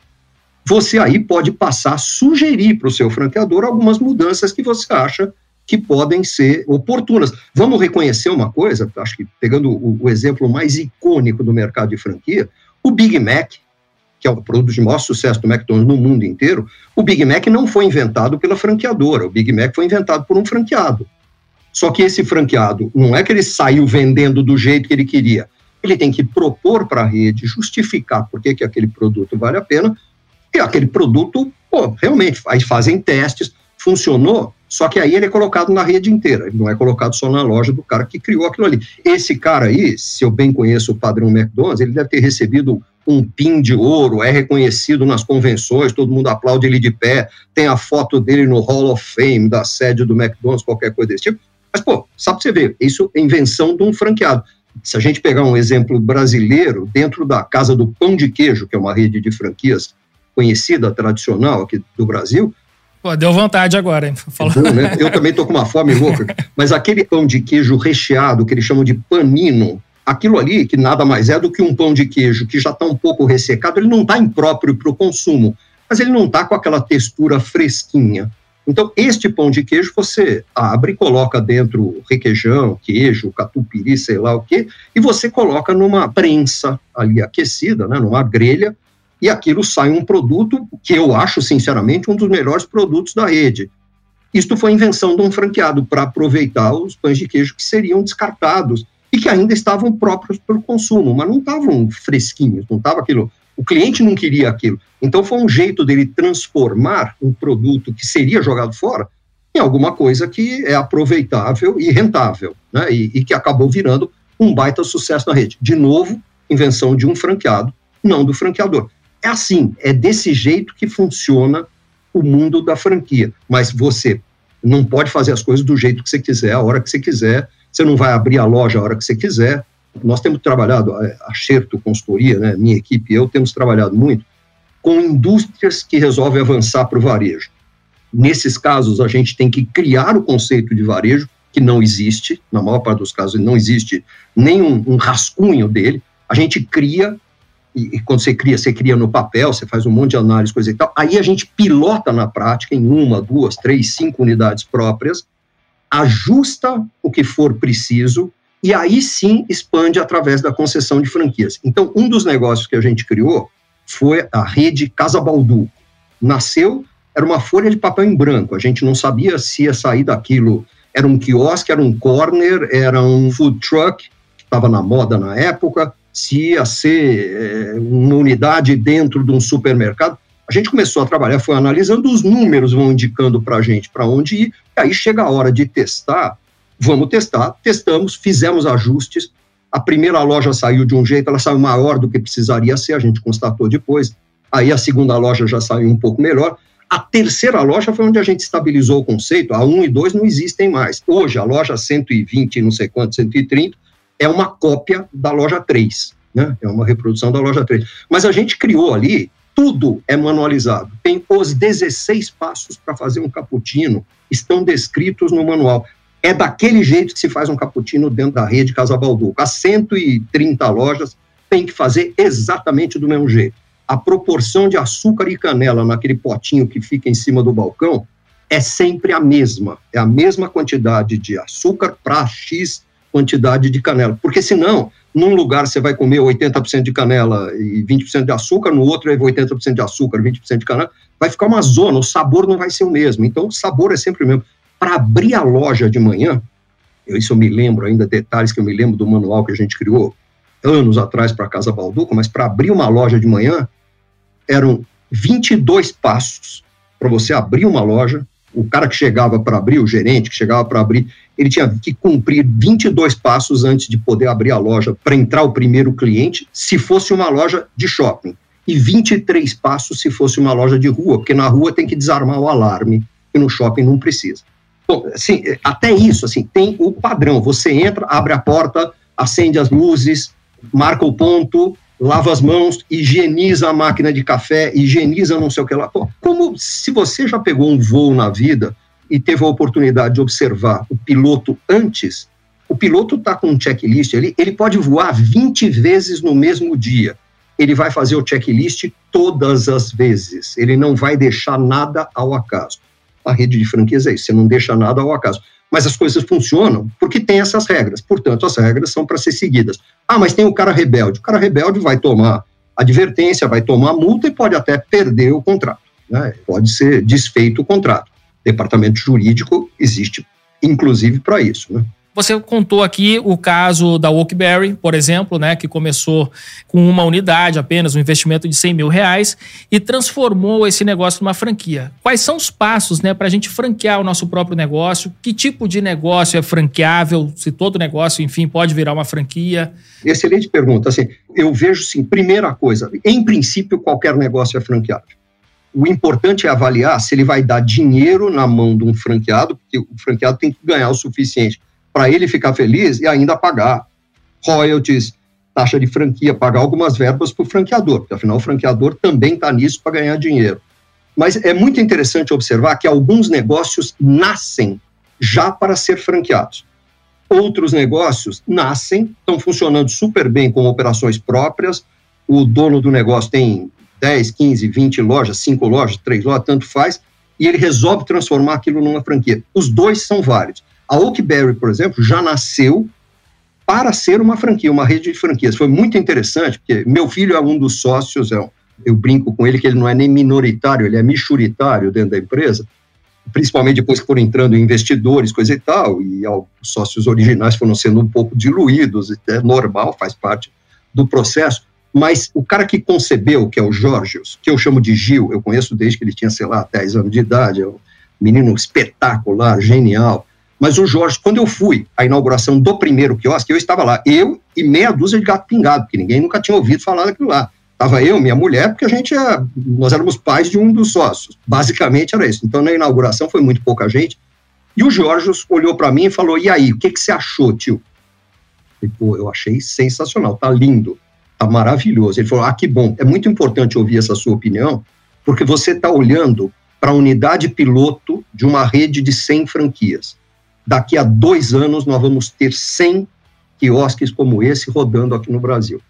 você aí pode passar a sugerir para o seu franqueador algumas mudanças que você acha que podem ser oportunas. Vamos reconhecer uma coisa, acho que pegando o, o, exemplo mais icônico do mercado de franquia, o Big Mac, que é o produto de maior sucesso do McDonald's no mundo inteiro, o Big Mac não foi inventado pela franqueadora, o Big Mac foi inventado por um franqueado. Só que esse franqueado, não é que ele saiu vendendo do jeito que ele queria, ele tem que propor para a rede, justificar por que, que aquele produto vale a pena, e aquele produto, pô, realmente, aí fazem testes, funcionou, só que aí ele é colocado na rede inteira, ele não é colocado só na loja do cara que criou aquilo ali. Esse cara aí, se eu bem conheço o padrão McDonald's, ele deve ter recebido um pin de ouro, é reconhecido nas convenções, todo mundo aplaude ele de pé, tem a foto dele no Hall of Fame da sede do McDonald's, qualquer coisa desse tipo. Mas, pô, sabe você ver, isso é invenção de um franqueado. Se a gente pegar um exemplo brasileiro, dentro da Casa do Pão de Queijo, que é uma rede de franquias conhecida, tradicional aqui do Brasil, Pô, deu vontade agora, hein? Bom, né? Eu também tô com uma fome louca. Mas aquele pão de queijo recheado, que eles chamam de panino, aquilo ali, que nada mais é do que um pão de queijo que já está um pouco ressecado, ele não está impróprio para o consumo, mas ele não está com aquela textura fresquinha. Então, este pão de queijo você abre, coloca dentro requeijão, queijo, catupiry, sei lá o quê, e você coloca numa prensa ali aquecida, né, numa grelha, e aquilo sai um produto que eu acho, sinceramente, um dos melhores produtos da rede. Isto foi invenção de um franqueado para aproveitar os pães de queijo que seriam descartados e que ainda estavam próprios para o consumo, mas não estavam fresquinhos, não estava aquilo. O cliente não queria aquilo. Então foi um jeito dele transformar um produto que seria jogado fora em alguma coisa que é aproveitável e rentável, né? e, e que acabou virando um baita sucesso na rede. De novo, invenção de um franqueado, não do franqueador. É assim, é desse jeito que funciona o mundo da franquia. Mas você não pode fazer as coisas do jeito que você quiser, a hora que você quiser. Você não vai abrir a loja a hora que você quiser. Nós temos trabalhado, a Xerto Consultoria, né, minha equipe e eu, temos trabalhado muito com indústrias que resolvem avançar para o varejo. Nesses casos, a gente tem que criar o conceito de varejo, que não existe, na maior parte dos casos, não existe nenhum um rascunho dele. A gente cria e, e, quando você cria, você cria no papel, você faz um monte de análise, coisa e tal. Aí a gente pilota na prática em uma, duas, três, cinco unidades próprias, ajusta o que for preciso e aí sim expande através da concessão de franquias. Então, um dos negócios que a gente criou foi a rede Casa Baldu. Nasceu, era uma folha de papel em branco, a gente não sabia se ia sair daquilo. Era um quiosque, era um corner, era um food truck, que estava na moda na época, se ia ser é, uma unidade dentro de um supermercado, A gente começou a trabalhar, foi analisando, os números vão indicando para a gente para onde ir, e aí chega a hora de testar, vamos testar, testamos, fizemos ajustes, a primeira loja saiu de um jeito, ela saiu maior do que precisaria ser, a gente constatou depois, aí a segunda loja já saiu um pouco melhor, a terceira loja foi onde a gente estabilizou o conceito, a 1 e 2 não existem mais. Hoje, a loja 120, não sei quanto, 130, é uma cópia da loja 3, né? É uma reprodução da loja 3. Mas a gente criou ali, tudo é manualizado. Tem os 16 passos para fazer um cappuccino, estão descritos no manual. É daquele jeito que se faz um cappuccino dentro da rede Casa Balduco. As 130 lojas tem que fazer exatamente do mesmo jeito a proporção de açúcar e canela naquele potinho que fica em cima do balcão é sempre a mesma. É a mesma quantidade de açúcar para X quantidade de canela. Porque senão, num lugar você vai comer 80% de canela e 20% de açúcar, no outro é 80% de açúcar, 20% de canela, vai ficar uma zona, o sabor não vai ser o mesmo. Então, o sabor é sempre o mesmo. Para abrir a loja de manhã, eu, isso eu me lembro ainda, detalhes que eu me lembro do manual que a gente criou anos atrás para a Casa Balduco, mas para abrir uma loja de manhã, eram 22 passos para você abrir uma loja. O cara que chegava para abrir, o gerente que chegava para abrir, ele tinha que cumprir 22 passos antes de poder abrir a loja para entrar o primeiro cliente, se fosse uma loja de shopping. E 23 passos se fosse uma loja de rua, porque na rua tem que desarmar o alarme, e no shopping não precisa. Bom, assim, até isso, assim, tem o padrão. Você entra, abre a porta, acende as luzes, marca o ponto, lava as mãos, higieniza a máquina de café, higieniza não sei o que lá. Pô, como se você já pegou um voo na vida e teve a oportunidade de observar o piloto antes, o piloto está com um checklist ali, ele pode voar 20 vezes no mesmo dia. Ele vai fazer o checklist todas as vezes. Ele não vai deixar nada ao acaso. A rede de franquias é isso, você não deixa nada ao acaso mas as coisas funcionam porque tem essas regras. Portanto, as regras são para ser seguidas. Ah, mas tem o cara rebelde. O cara rebelde vai tomar advertência, vai tomar multa e pode até perder o contrato. Né? Pode ser desfeito o contrato. Departamento jurídico existe, inclusive, para isso. Né? Você contou aqui o caso da Oakberry, por exemplo, né, que começou com uma unidade apenas, um investimento de 100 mil reais, e transformou esse negócio numa franquia. Quais são os passos né, para a gente franquear o nosso próprio negócio? Que tipo de negócio é franqueável? Se todo negócio, enfim, pode virar uma franquia? Excelente pergunta. Assim, eu vejo, sim, primeira coisa, em princípio, qualquer negócio é franqueável. O importante é avaliar se ele vai dar dinheiro na mão de um franqueado, porque o franqueado tem que ganhar o suficiente para ele ficar feliz e ainda pagar royalties, taxa de franquia, pagar algumas verbas para o franqueador, porque afinal o franqueador também está nisso para ganhar dinheiro. Mas é muito interessante observar que alguns negócios nascem já para ser franqueados. Outros negócios nascem, estão funcionando super bem com operações próprias, o dono do negócio tem 10, 15, 20 lojas, 5 lojas, 3 lojas, tanto faz, e ele resolve transformar aquilo numa franquia. Os dois são válidos. A Oakberry, por exemplo, já nasceu para ser uma franquia, uma rede de franquias. Foi muito interessante, porque meu filho é um dos sócios, é eu brinco com ele que ele não é nem minoritário, ele é michuritário dentro da empresa, principalmente depois que foram entrando investidores, coisa e tal, e os sócios originais foram sendo um pouco diluídos, é normal, faz parte do processo, mas o cara que concebeu, que é o Jorgios, que eu chamo de Gil, eu conheço desde que ele tinha, sei lá, 10 anos de idade, é um menino espetacular, genial, mas o Jorge, quando eu fui à inauguração do primeiro quiosque, eu estava lá, eu e meia dúzia de gato pingado, porque ninguém nunca tinha ouvido falar daquilo lá. Estava eu, minha mulher, porque a gente é, nós éramos pais de um dos sócios. Basicamente era isso. Então, na inauguração foi muito pouca gente. E o Jorge olhou para mim e falou: E aí, o que, que você achou, tio? Eu, Pô, eu achei sensacional, tá lindo, tá maravilhoso. Ele falou: Ah, que bom. É muito importante ouvir essa sua opinião, porque você está olhando para a unidade piloto de uma rede de 100 franquias daqui a dois anos nós vamos ter 100 quiosques como esse rodando aqui no Brasil.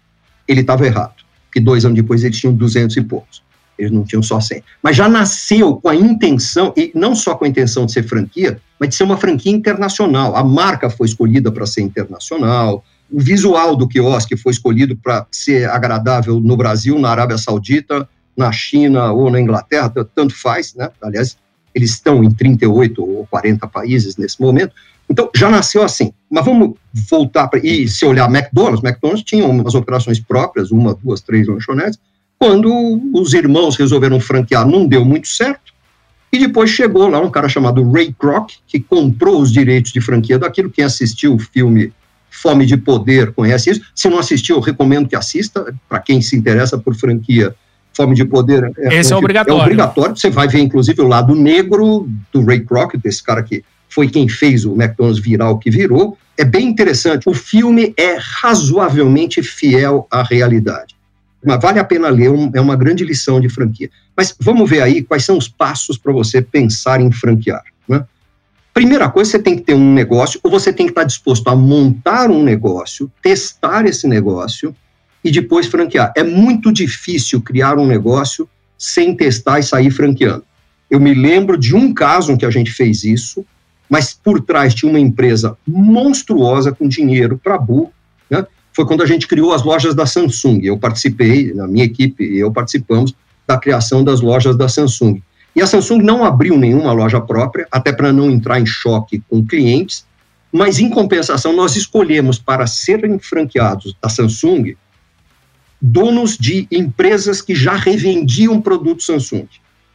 Ele estava errado, que dois anos depois eles tinham 200 e poucos. Eles não tinham só 100. Mas já nasceu com a intenção, e não só com a intenção de ser franquia, mas de ser uma franquia internacional. A marca foi escolhida para ser internacional, o visual do quiosque foi escolhido para ser agradável no Brasil, na Arábia Saudita, na China ou na Inglaterra, tanto faz, né? Aliás, eles estão em 38 ou 40 países nesse momento. Então, já nasceu assim. Mas vamos voltar para. E se olhar McDonald's, McDonald's tinha umas operações próprias, uma, duas, três lanchonetes, Quando os irmãos resolveram franquear, não deu muito certo. E depois chegou lá um cara chamado Ray Kroc, que comprou os direitos de franquia daquilo. Quem assistiu o filme Fome de Poder conhece isso. Se não assistiu, eu recomendo que assista. Para quem se interessa por franquia, Fome de Poder é, Esse é obrigatório. É obrigatório. Você vai ver, inclusive, o lado negro do Ray Kroc, desse cara que foi quem fez o McDonald's virar o que virou. É bem interessante. O filme é razoavelmente fiel à realidade. Mas vale a pena ler, é uma grande lição de franquia. Mas vamos ver aí quais são os passos para você pensar em franquear. Né? Primeira coisa, você tem que ter um negócio, ou você tem que estar disposto a montar um negócio, testar esse negócio e depois franquear. É muito difícil criar um negócio sem testar e sair franqueando. Eu me lembro de um caso em que a gente fez isso, mas por trás tinha uma empresa monstruosa com dinheiro para burro, né? foi quando a gente criou as lojas da Samsung. Eu participei, na minha equipe e eu participamos da criação das lojas da Samsung. E a Samsung não abriu nenhuma loja própria, até para não entrar em choque com clientes, mas em compensação nós escolhemos para serem franqueados da Samsung donos de empresas que já revendiam produtos Samsung,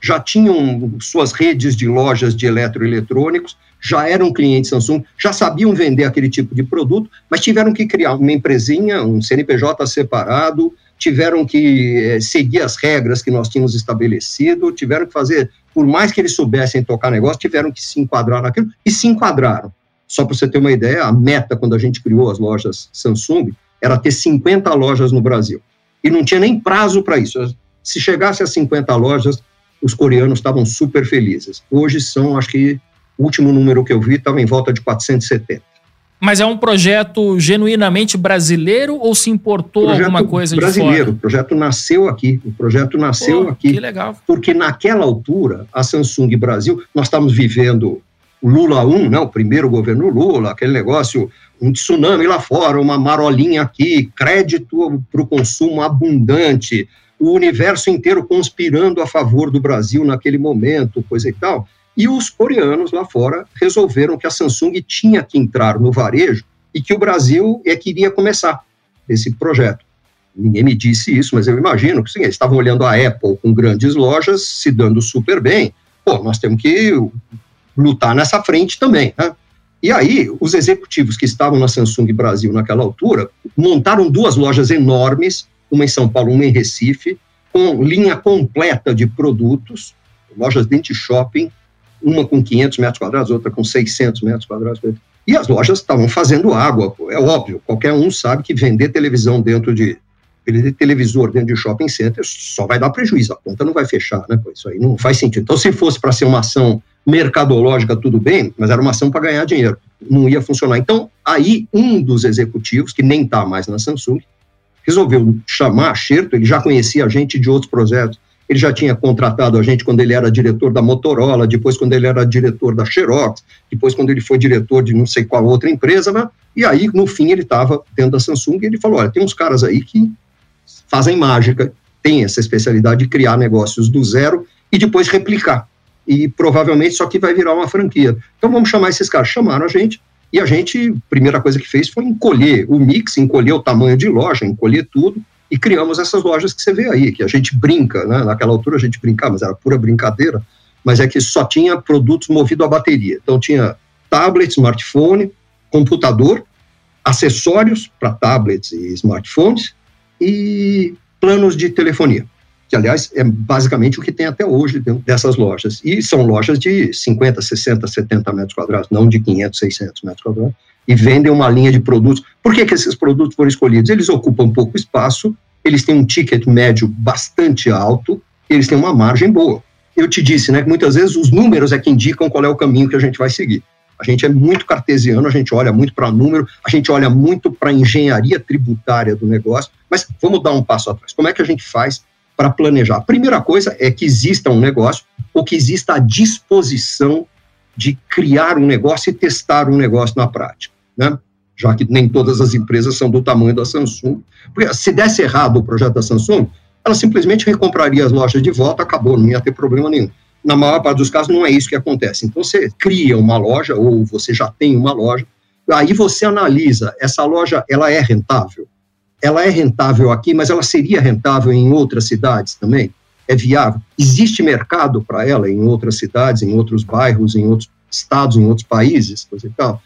já tinham suas redes de lojas de eletroeletrônicos, já eram clientes Samsung, já sabiam vender aquele tipo de produto, mas tiveram que criar uma empresinha, um CNPJ separado, tiveram que eh, seguir as regras que nós tínhamos estabelecido, tiveram que fazer, por mais que eles soubessem tocar negócio, tiveram que se enquadrar naquilo e se enquadraram. Só para você ter uma ideia, a meta quando a gente criou as lojas Samsung era ter 50 lojas no Brasil. E não tinha nem prazo para isso. Se chegasse a 50 lojas, os coreanos estavam super felizes. Hoje são, acho que o último número que eu vi estava em volta de 470. Mas é um projeto genuinamente brasileiro ou se importou projeto alguma coisa de brasileiro. fora? O projeto nasceu aqui. O projeto nasceu Pô, aqui. Que legal. Porque naquela altura, a Samsung Brasil, nós estávamos vivendo Lula 1, né, o primeiro governo Lula, aquele negócio, um tsunami lá fora, uma marolinha aqui, crédito para o consumo abundante, o universo inteiro conspirando a favor do Brasil naquele momento, coisa e tal. E os coreanos lá fora resolveram que a Samsung tinha que entrar no varejo e que o Brasil é que iria começar esse projeto. Ninguém me disse isso, mas eu imagino que sim, eles estavam olhando a Apple com grandes lojas se dando super bem. Pô, nós temos que lutar nessa frente também, né? E aí, os executivos que estavam na Samsung Brasil naquela altura montaram duas lojas enormes, uma em São Paulo, uma em Recife, com linha completa de produtos, lojas dentro de shopping, uma com 500 metros quadrados, outra com 600 metros quadrados. E as lojas estavam fazendo água, é óbvio, qualquer um sabe que vender televisão dentro de vender televisor dentro de shopping center só vai dar prejuízo, a conta não vai fechar, né? Isso aí não faz sentido. Então, se fosse para ser uma ação mercadológica, tudo bem, mas era uma ação para ganhar dinheiro, não ia funcionar. Então, aí um dos executivos, que nem está mais na Samsung, resolveu chamar a Xerto, ele já conhecia a gente de outros projetos, ele já tinha contratado a gente quando ele era diretor da Motorola, depois quando ele era diretor da Xerox, depois quando ele foi diretor de não sei qual outra empresa, né? e aí, no fim, ele estava dentro da Samsung e ele falou, olha, tem uns caras aí que fazem mágica, têm essa especialidade de criar negócios do zero e depois replicar. E provavelmente isso aqui vai virar uma franquia. Então vamos chamar esses caras. Chamaram a gente, e a gente, primeira coisa que fez foi encolher o mix, encolher o tamanho de loja, encolher tudo, e criamos essas lojas que você vê aí, que a gente brinca, né? Naquela altura a gente brincava, mas era pura brincadeira, mas é que só tinha produtos movidos a bateria. Então tinha tablet, smartphone, computador, acessórios para tablets e smartphones e planos de telefonia, que aliás é basicamente o que tem até hoje dessas lojas. E são lojas de 50, 60, 70 metros quadrados, não de 500, 600 metros quadrados e vendem uma linha de produtos. Por que, que esses produtos foram escolhidos? Eles ocupam pouco espaço, eles têm um ticket médio bastante alto, eles têm uma margem boa. Eu te disse, né, que muitas vezes os números é que indicam qual é o caminho que a gente vai seguir. A gente é muito cartesiano, a gente olha muito para número, a gente olha muito para a engenharia tributária do negócio, mas vamos dar um passo atrás. Como é que a gente faz para planejar? A primeira coisa é que exista um negócio ou que exista a disposição de criar um negócio e testar um negócio na prática, né? já que nem todas as empresas são do tamanho da Samsung. Porque se desse errado o projeto da Samsung, ela simplesmente recompraria as lojas de volta, acabou, não ia ter problema nenhum. Na maior parte dos casos, não é isso que acontece. Então, você cria uma loja, ou você já tem uma loja, aí você analisa, essa loja, ela é rentável? Ela é rentável aqui, mas ela seria rentável em outras cidades também? É viável? Existe mercado para ela em outras cidades, em outros bairros, em outros estados, em outros países, coisa e tal?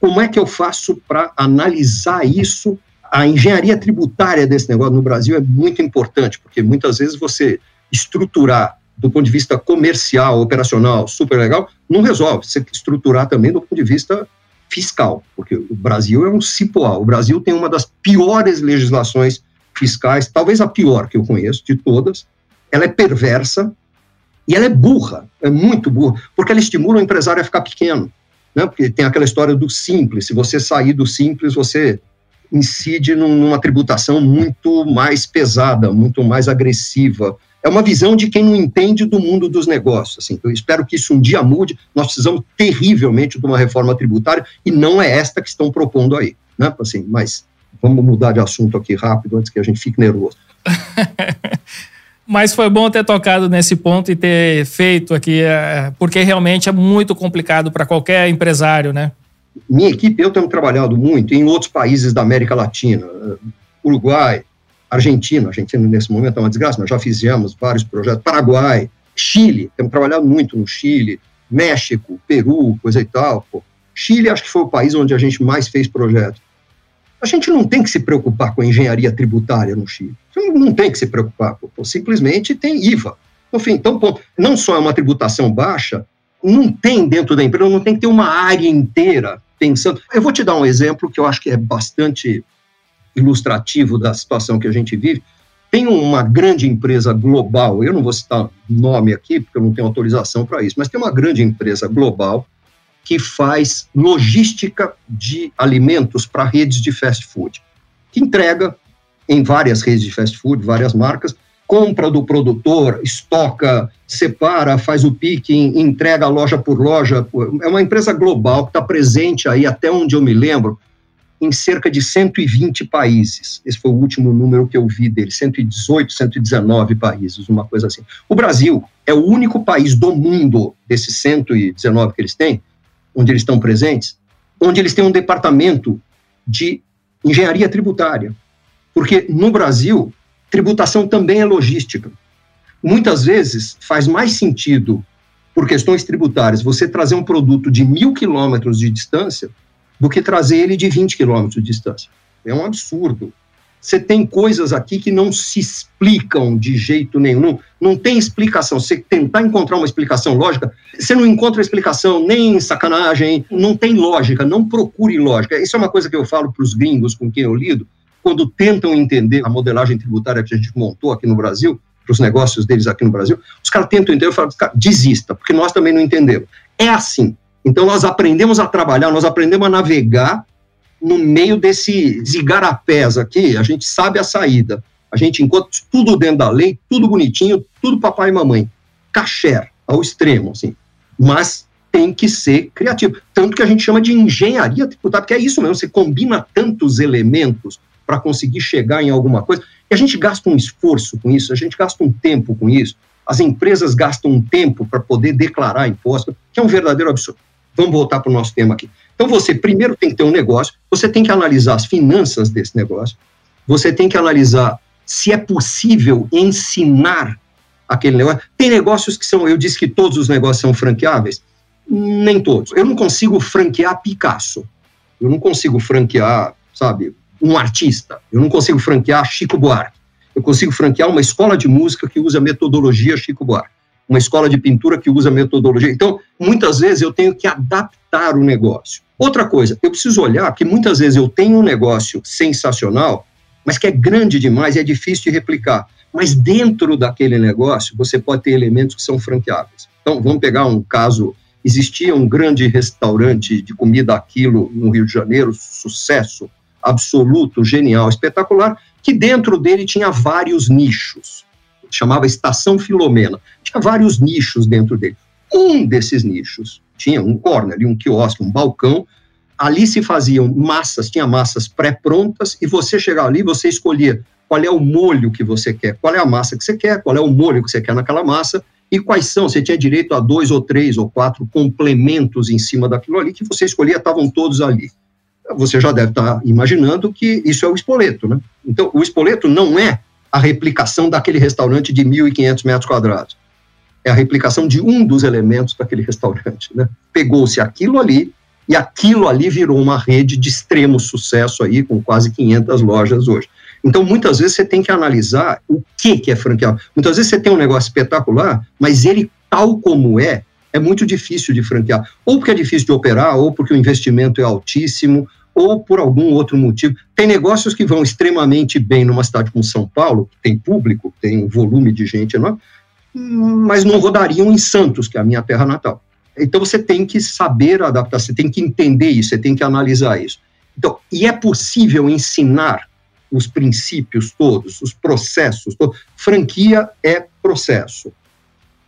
Como é que eu faço para analisar isso? A engenharia tributária desse negócio no Brasil é muito importante, porque muitas vezes você estruturar do ponto de vista comercial, operacional, super legal, não resolve. Você tem que estruturar também do ponto de vista fiscal, porque o Brasil é um cipoal. O Brasil tem uma das piores legislações fiscais, talvez a pior que eu conheço de todas. Ela é perversa e ela é burra, é muito burra, porque ela estimula o empresário a ficar pequeno. Né? Porque tem aquela história do simples, se você sair do simples, você incide numa tributação muito mais pesada, muito mais agressiva, é uma visão de quem não entende do mundo dos negócios. Assim. Eu espero que isso um dia mude. Nós precisamos terrivelmente de uma reforma tributária e não é esta que estão propondo aí. Né? Assim, mas vamos mudar de assunto aqui rápido antes que a gente fique nervoso. Mas foi bom ter tocado nesse ponto e ter feito aqui, é, porque realmente é muito complicado para qualquer empresário, né? Minha equipe, eu tenho trabalhado muito em outros países da América Latina, Uruguai, Argentina, Argentina nesse momento é uma desgraça, nós já fizemos vários projetos, Paraguai, Chile, temos trabalhado muito no Chile, México, Peru, coisa e tal. Pô. Chile acho que foi o país onde a gente mais fez projetos. A gente não tem que se preocupar com engenharia tributária no Chile. Não tem que se preocupar, pô. simplesmente tem IVA. Enfim, então, pô, não só é uma tributação baixa, não tem dentro da empresa, não tem que ter uma área inteira pensando. Eu vou te dar um exemplo que eu acho que é bastante ilustrativo da situação que a gente vive. Tem uma grande empresa global, eu não vou citar nome aqui, porque eu não tenho autorização para isso, mas tem uma grande empresa global que faz logística de alimentos para redes de fast food, que entrega em várias redes de fast food, várias marcas, compra do produtor, estoca, separa, faz o picking, entrega loja por loja. É uma empresa global que está presente aí, até onde eu me lembro, em cerca de 120 países. Esse foi o último número que eu vi dele, 118, 119 países, uma coisa assim. O Brasil é o único país do mundo, desses 119 que eles têm, onde eles estão presentes, onde eles têm um departamento de engenharia tributária. Porque no Brasil, tributação também é logística. Muitas vezes faz mais sentido, por questões tributárias, você trazer um produto de mil quilômetros de distância do que trazer ele de 20 quilômetros de distância. É um absurdo. Você tem coisas aqui que não se explicam de jeito nenhum, não, tem explicação. Você tentar encontrar uma explicação lógica, você não encontra explicação nem sacanagem, não tem lógica, não procure lógica. Isso é uma coisa que eu falo para os gringos com quem eu lido, quando tentam entender a modelagem tributária que a gente montou aqui no Brasil, para os negócios deles aqui no Brasil, os caras tentam entender, eu falo, desista, porque nós também não entendemos. É assim. Então, nós aprendemos a trabalhar, nós aprendemos a navegar no meio desse zigarapés aqui, a gente sabe a saída. A gente encontra tudo dentro da lei, tudo bonitinho, tudo papai e mamãe. Caché, ao extremo, assim. Mas tem que ser criativo. Tanto que a gente chama de engenharia tributária, porque é isso mesmo, você combina tantos elementos para conseguir chegar em alguma coisa, e a gente gasta um esforço com isso, a gente gasta um tempo com isso, as empresas gastam um tempo para poder declarar imposto, que é um verdadeiro absurdo. Vamos voltar para o nosso tema aqui. Então, você primeiro tem que ter um negócio, você tem que analisar as finanças desse negócio, você tem que analisar se é possível ensinar aquele negócio. Tem negócios que são, eu disse que todos os negócios são franqueáveis, nem todos. Eu não consigo franquear Picasso, eu não consigo franquear, sabe, um artista, eu não consigo franquear Chico Buarque, eu consigo franquear uma escola de música que usa a metodologia Chico Buarque uma escola de pintura que usa metodologia. Então, muitas vezes eu tenho que adaptar o negócio. Outra coisa, eu preciso olhar que muitas vezes eu tenho um negócio sensacional, mas que é grande demais e é difícil de replicar. Mas dentro daquele negócio, você pode ter elementos que são franqueáveis. Então, vamos pegar um caso. Existia um grande restaurante de comida aquilo no Rio de Janeiro, sucesso absoluto, genial, espetacular, que dentro dele tinha vários nichos chamava Estação Filomena. Tinha vários nichos dentro dele. Um desses nichos tinha um corner, um quiosque, um balcão. Ali se faziam massas, tinha massas pré-prontas, e você chegava ali, você escolhia qual é o molho que você quer, qual é a massa que você quer, qual é o molho que você quer naquela massa, e quais são, você tinha direito a dois ou três ou quatro complementos em cima daquilo ali, que você escolhia, estavam todos ali. você já deve estar imaginando que isso é o espoleto, né? Então, o espoleto não é a replicação daquele restaurante de 1.500 metros quadrados. É a replicação de um dos elementos daquele restaurante, né? Pegou-se aquilo ali e aquilo ali virou uma rede de extremo sucesso aí, com quase 500 lojas hoje. Então, muitas vezes você tem que analisar o que, que é franqueado. Muitas vezes você tem um negócio espetacular, mas ele, tal como é, é muito difícil de franquear. Ou porque é difícil de operar, ou porque o investimento é altíssimo, ou por algum outro motivo. Tem negócios que vão extremamente bem numa cidade como São Paulo, que tem público, tem um volume de gente enorme, mas não rodariam em Santos, que é a minha terra natal. Então você tem que saber adaptar, você tem que entender isso, você tem que analisar isso. Então, e é possível ensinar os princípios todos, os processos todos. Franquia é processo.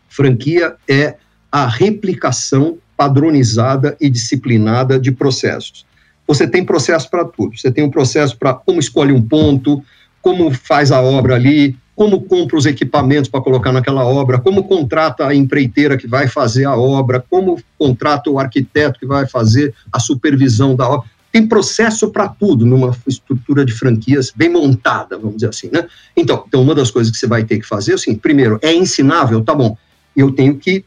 Franquia é a replicação padronizada e disciplinada de processos. Você tem processo para tudo. Você tem um processo para como escolhe um ponto, como faz a obra ali, como compra os equipamentos para colocar naquela obra, como contrata a empreiteira que vai fazer a obra, como contrata o arquiteto que vai fazer a supervisão da obra. Tem processo para tudo numa estrutura de franquias bem montada, vamos dizer assim, né? Então, então, uma das coisas que você vai ter que fazer, assim, primeiro, é ensinável, tá bom, eu tenho que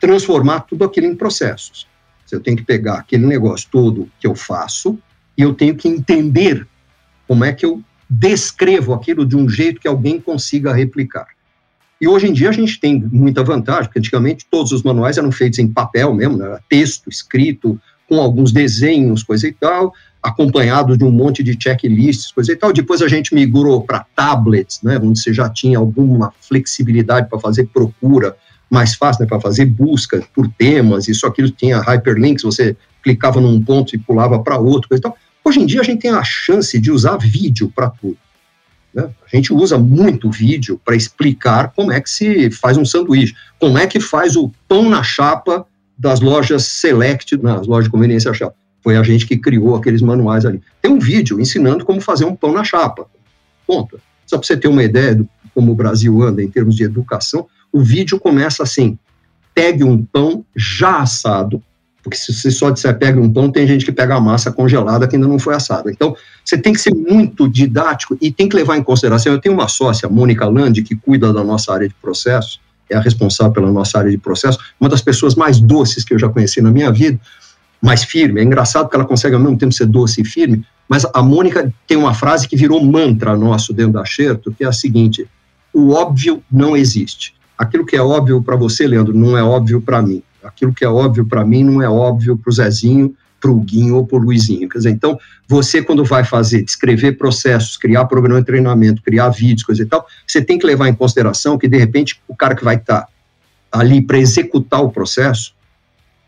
transformar tudo aquilo em processos. Eu tenho que pegar aquele negócio todo que eu faço e eu tenho que entender como é que eu descrevo aquilo de um jeito que alguém consiga replicar. E hoje em dia a gente tem muita vantagem, porque antigamente todos os manuais eram feitos em papel mesmo, né? texto escrito, com alguns desenhos, coisa e tal, acompanhado de um monte de checklists, coisa e tal. Depois a gente migrou para tablets, né, onde você já tinha alguma flexibilidade para fazer procura mais fácil, né, para fazer busca por temas, isso aquilo tinha hyperlinks, você clicava num ponto e pulava para outro, coisa e tal. Hoje em dia a gente tem a chance de usar vídeo para tudo. Né? A gente usa muito vídeo para explicar como é que se faz um sanduíche, como é que faz o pão na chapa das lojas Select, nas lojas de conveniência chapa. Foi a gente que criou aqueles manuais ali. Tem um vídeo ensinando como fazer um pão na chapa. Ponto. Só para você ter uma ideia de como o Brasil anda em termos de educação, o vídeo começa assim: pegue um pão já assado, porque se você só disser pegue um pão, tem gente que pega a massa congelada que ainda não foi assada. Então, você tem que ser muito didático e tem que levar em consideração. Eu tenho uma sócia, Mônica Landi, que cuida da nossa área de processo, é a responsável pela nossa área de processo, uma das pessoas mais doces que eu já conheci na minha vida, mais firme. É engraçado que ela consegue ao mesmo tempo ser doce e firme, mas a Mônica tem uma frase que virou mantra nosso dentro da Xerto, que é a seguinte: o óbvio não existe aquilo que é óbvio para você, Leandro, não é óbvio para mim. Aquilo que é óbvio para mim não é óbvio para o Zezinho, para o Guinho ou para o Luizinho. Quer dizer, então, você quando vai fazer, descrever processos, criar programa de treinamento, criar vídeos, coisa e tal, você tem que levar em consideração que, de repente, o cara que vai estar tá ali para executar o processo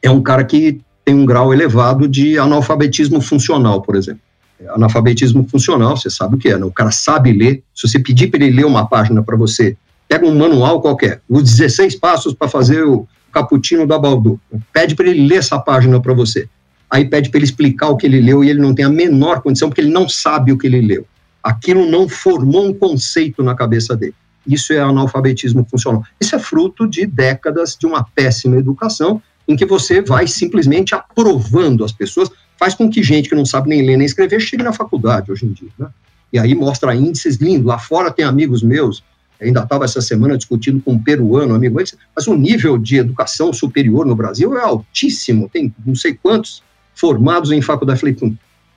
é um cara que tem um grau elevado de analfabetismo funcional, por exemplo. Analfabetismo funcional, você sabe o que é, né? O cara sabe ler. Se você pedir para ele ler uma página para você pega um manual qualquer, os 16 passos para fazer o cappuccino da Baldu. Pede para ele ler essa página para você. Aí pede para ele explicar o que ele leu e ele não tem a menor condição, porque ele não sabe o que ele leu. Aquilo não formou um conceito na cabeça dele. Isso é analfabetismo funcional. Isso é fruto de décadas de uma péssima educação, em que você vai simplesmente aprovando as pessoas, faz com que gente que não sabe nem ler nem escrever chegue na faculdade hoje em dia. Né? E aí mostra índices lindos. Lá fora tem amigos meus ainda estava essa semana discutindo com um peruano, amigo, mas o nível de educação superior no Brasil é altíssimo, tem não sei quantos formados em faculdade. Falei,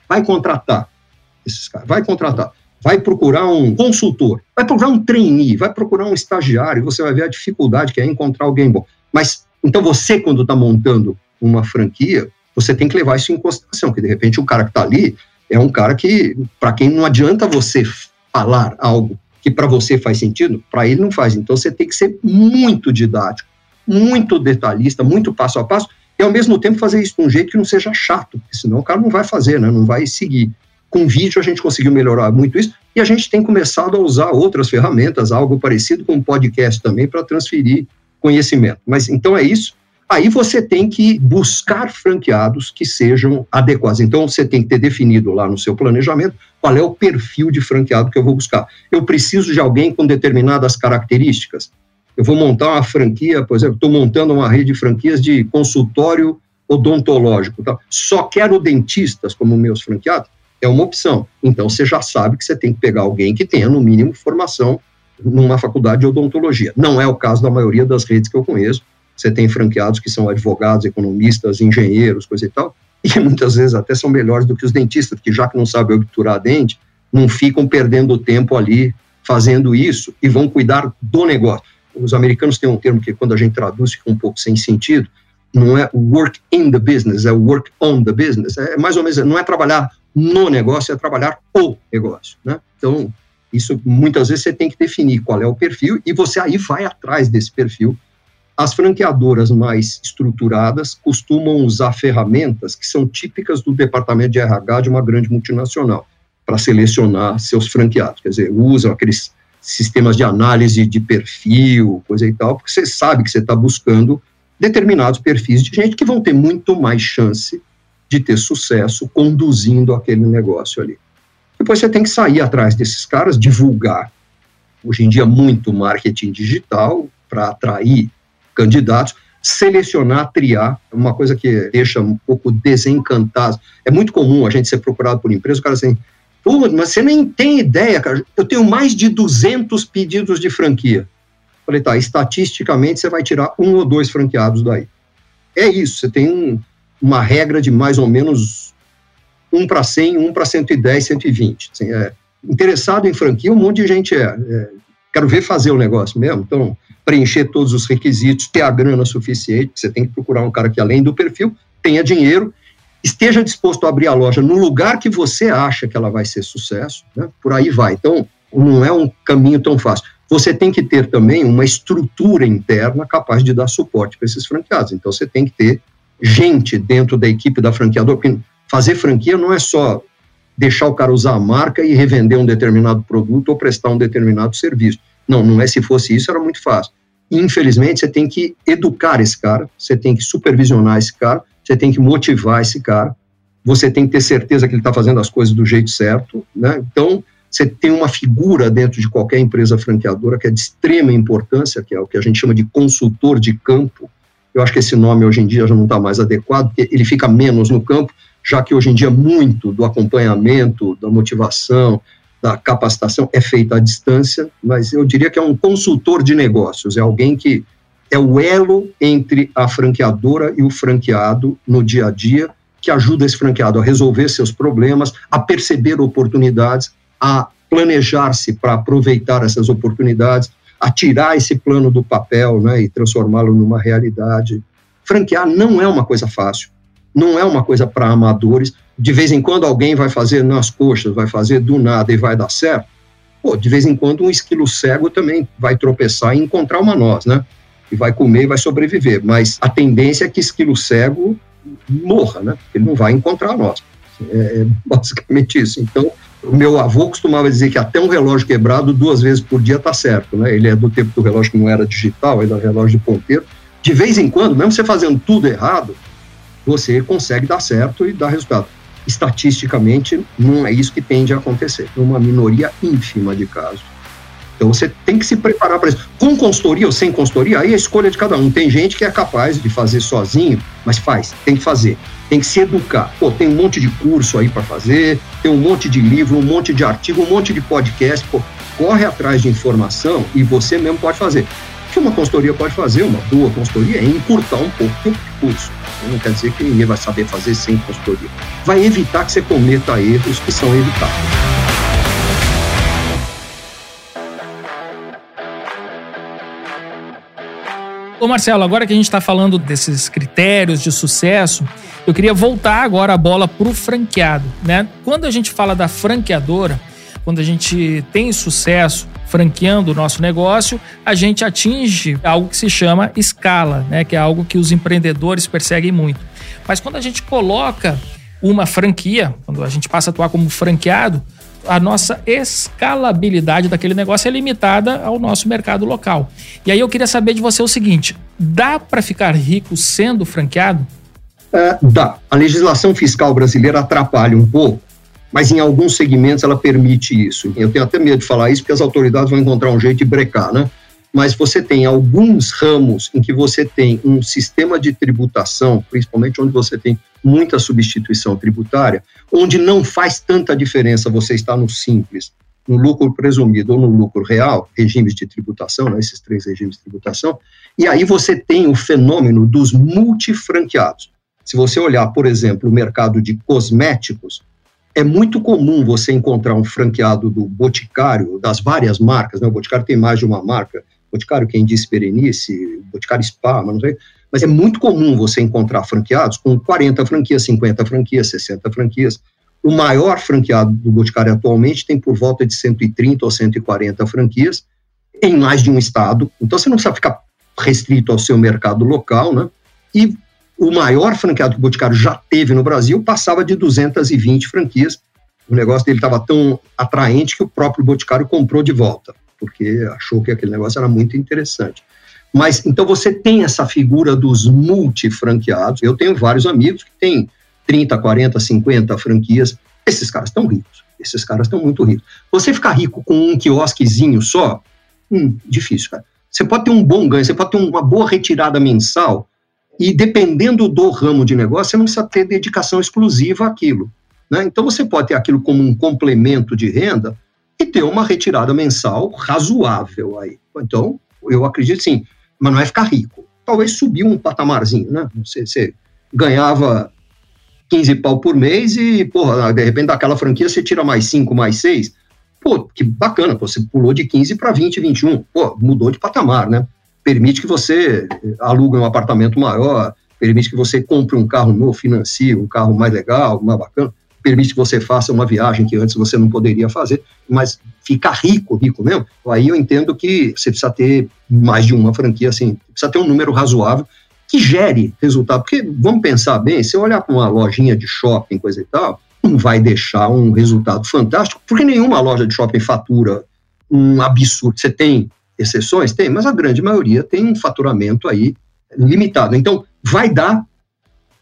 vai contratar esses caras, vai contratar, vai procurar um consultor, vai procurar um trainee, vai procurar um estagiário, você vai ver a dificuldade que é encontrar alguém bom. Mas, então você, quando está montando uma franquia, você tem que levar isso em consideração, que de repente o cara que está ali é um cara que, para quem não adianta você falar algo que para você faz sentido, para ele não faz. Então você tem que ser muito didático, muito detalhista, muito passo a passo, e ao mesmo tempo fazer isso de um jeito que não seja chato, porque senão o cara não vai fazer, né? não vai seguir. Com vídeo a gente conseguiu melhorar muito isso, e a gente tem começado a usar outras ferramentas, algo parecido com podcast também, para transferir conhecimento. Mas então é isso. Aí você tem que buscar franqueados que sejam adequados. Então você tem que ter definido lá no seu planejamento qual é o perfil de franqueado que eu vou buscar. Eu preciso de alguém com determinadas características. Eu vou montar uma franquia, por exemplo, estou montando uma rede de franquias de consultório odontológico, tá? só quero dentistas como meus franqueados, é uma opção. Então você já sabe que você tem que pegar alguém que tenha, no mínimo, formação numa faculdade de odontologia. Não é o caso da maioria das redes que eu conheço. Você tem franqueados que são advogados, economistas, engenheiros, coisa e tal, e muitas vezes até são melhores do que os dentistas, porque já que não sabem obturar dente, não ficam perdendo tempo ali fazendo isso e vão cuidar do negócio. Os americanos têm um termo que quando a gente traduz fica um pouco sem sentido, não é work in the business, é work on the business. É mais ou menos, não é trabalhar no negócio, é trabalhar o negócio, né? Então, isso muitas vezes você tem que definir qual é o perfil e você aí vai atrás desse perfil. As franqueadoras mais estruturadas costumam usar ferramentas que são típicas do departamento de RH de uma grande multinacional para selecionar seus franqueados. Quer dizer, usam aqueles sistemas de análise de perfil, coisa e tal, porque você sabe que você está buscando determinados perfis de gente que vão ter muito mais chance de ter sucesso conduzindo aquele negócio ali. Depois você tem que sair atrás desses caras, divulgar. Hoje em dia, muito marketing digital para atrair candidatos, selecionar, triar, é uma coisa que deixa um pouco desencantado. É muito comum a gente ser procurado por empresa, o cara assim, Pô, mas você nem tem ideia, cara. Eu tenho mais de 200 pedidos de franquia. Falei, tá, estatisticamente você vai tirar um ou dois franqueados daí. É isso, você tem um, uma regra de mais ou menos um para 100, um para 110, 120. Assim, é, interessado em franquia, um monte de gente é, é. Quero ver fazer o negócio mesmo. Então, preencher todos os requisitos, ter a grana suficiente, você tem que procurar um cara que, além do perfil, tenha dinheiro esteja disposto a abrir a loja no lugar que você acha que ela vai ser sucesso, né? por aí vai. Então, não é um caminho tão fácil. Você tem que ter também uma estrutura interna capaz de dar suporte para esses franqueados. Então, você tem que ter gente dentro da equipe da franqueadora, porque fazer franquia não é só deixar o cara usar a marca e revender um determinado produto ou prestar um determinado serviço. Não, não é se fosse isso, era muito fácil. Infelizmente, você tem que educar esse cara, você tem que supervisionar esse cara, você tem que motivar esse cara, você tem que ter certeza que ele está fazendo as coisas do jeito certo, né? Então, você tem uma figura dentro de qualquer empresa franqueadora que é de extrema importância, que é o que a gente chama de consultor de campo. Eu acho que esse nome hoje em dia já não está mais adequado, porque ele fica menos no campo, já que hoje em dia muito do acompanhamento, da motivação, da capacitação é feita à distância, mas eu diria que é um consultor de negócios, é alguém que é o elo entre a franqueadora e o franqueado no dia a dia, que ajuda esse franqueado a resolver seus problemas, a perceber oportunidades, a planejar-se para aproveitar essas oportunidades, a tirar esse plano do papel né, e transformá-lo numa realidade. Franquear não é uma coisa fácil, não é uma coisa para amadores. De vez em quando alguém vai fazer nas coxas, vai fazer do nada e vai dar certo. Pô, de vez em quando um esquilo cego também vai tropeçar e encontrar uma noz, né? e vai comer e vai sobreviver. Mas a tendência é que esquilo cego morra, né? Ele não vai encontrar nós. É, é basicamente isso. Então, o meu avô costumava dizer que até um relógio quebrado duas vezes por dia está certo, né? Ele é do tempo do relógio que não era digital, ele era relógio de ponteiro. De vez em quando, mesmo você fazendo tudo errado, você consegue dar certo e dar resultado. Estatisticamente, não é isso que tende a acontecer. É uma minoria ínfima de casos. Então você tem que se preparar para isso. Com consultoria ou sem consultoria, aí é a escolha de cada um. Tem gente que é capaz de fazer sozinho, mas faz, tem que fazer. Tem que se educar. Pô, tem um monte de curso aí para fazer, tem um monte de livro, um monte de artigo, um monte de podcast. Pô, corre atrás de informação e você mesmo pode fazer. O que uma consultoria pode fazer, uma boa consultoria, é encurtar um pouco o curso. Não quer dizer que ninguém vai saber fazer sem consultoria. Vai evitar que você cometa erros que são evitáveis. Ô Marcelo, agora que a gente está falando desses critérios de sucesso, eu queria voltar agora a bola para o franqueado. Né? Quando a gente fala da franqueadora, quando a gente tem sucesso franqueando o nosso negócio, a gente atinge algo que se chama escala, né? que é algo que os empreendedores perseguem muito. Mas quando a gente coloca uma franquia, quando a gente passa a atuar como franqueado, a nossa escalabilidade daquele negócio é limitada ao nosso mercado local. E aí eu queria saber de você o seguinte: dá para ficar rico sendo franqueado? É, dá. A legislação fiscal brasileira atrapalha um pouco, mas em alguns segmentos ela permite isso. Eu tenho até medo de falar isso, porque as autoridades vão encontrar um jeito de brecar, né? mas você tem alguns ramos em que você tem um sistema de tributação, principalmente onde você tem muita substituição tributária, onde não faz tanta diferença você estar no simples, no lucro presumido ou no lucro real, regimes de tributação, né, esses três regimes de tributação, e aí você tem o fenômeno dos multifranqueados. Se você olhar, por exemplo, o mercado de cosméticos, é muito comum você encontrar um franqueado do Boticário, das várias marcas, né? o Boticário tem mais de uma marca, Boticário, quem disse Berenice, Boticário Spa, mas não sei, mas é muito comum você encontrar franqueados com 40 franquias, 50 franquias, 60 franquias. O maior franqueado do Boticário atualmente tem por volta de 130 ou 140 franquias em mais de um estado, então você não precisa ficar restrito ao seu mercado local, né? E o maior franqueado que o Boticário já teve no Brasil passava de 220 franquias. O negócio dele estava tão atraente que o próprio Boticário comprou de volta, porque achou que aquele negócio era muito interessante. Mas então você tem essa figura dos multifranqueados. Eu tenho vários amigos que têm 30, 40, 50 franquias. Esses caras estão ricos. Esses caras estão muito ricos. Você ficar rico com um quiosquezinho só, hum, difícil, cara. Você pode ter um bom ganho, você pode ter uma boa retirada mensal, e dependendo do ramo de negócio, você não precisa ter dedicação exclusiva àquilo. Né? Então, você pode ter aquilo como um complemento de renda e ter uma retirada mensal razoável aí. Então, eu acredito sim, mas não é ficar rico. Talvez subir um patamarzinho, né? Você, você ganhava 15 pau por mês e, porra, de repente daquela franquia você tira mais 5, mais 6. Pô, que bacana, você pulou de 15 para 20, 21. Pô, mudou de patamar, né? Permite que você alugue um apartamento maior, permite que você compre um carro novo, financie um carro mais legal, mais bacana, permite que você faça uma viagem que antes você não poderia fazer, mas ficar rico, rico mesmo, aí eu entendo que você precisa ter mais de uma franquia, assim, precisa ter um número razoável que gere resultado, porque vamos pensar bem, se olhar para uma lojinha de shopping, coisa e tal, não vai deixar um resultado fantástico, porque nenhuma loja de shopping fatura um absurdo. Você tem exceções? Tem, mas a grande maioria tem um faturamento aí limitado. Então, vai dar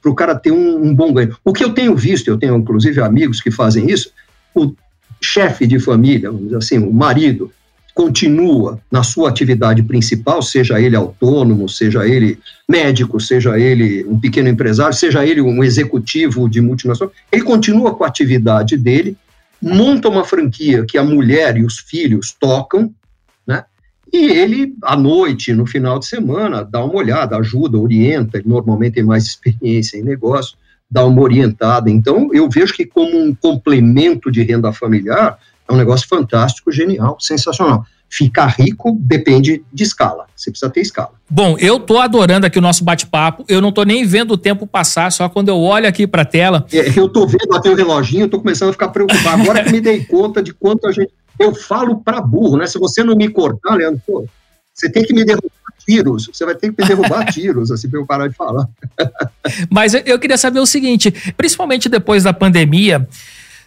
para o cara ter um, um, bom ganho. O que eu tenho visto, eu tenho inclusive amigos que fazem isso, o chefe de família, vamos dizer assim, o marido, continua na sua atividade principal, seja ele autônomo, seja ele médico, seja ele um pequeno empresário, seja ele um executivo de multinacional, ele continua com a atividade dele, monta uma franquia que a mulher e os filhos tocam, e ele, à noite, no final de semana, dá uma olhada, ajuda, orienta, ele normalmente tem mais experiência em negócio, dá uma orientada. Então, eu vejo que como um complemento de renda familiar, é um negócio fantástico, genial, sensacional. Ficar rico depende de escala. Você precisa ter escala. Bom, eu tô adorando aqui o nosso bate-papo. Eu não tô nem vendo o tempo passar, só quando eu olho aqui para a tela. É, eu tô vendo até o reloginho, eu tô começando a ficar preocupado. Agora que me dei conta de quanto a gente eu falo para burro, né? Se você não me cortar, Leandro, pô, você tem que me derrubar tiros, você vai ter que me derrubar tiros, assim, para eu parar de falar. Mas eu queria saber o seguinte, principalmente depois da pandemia,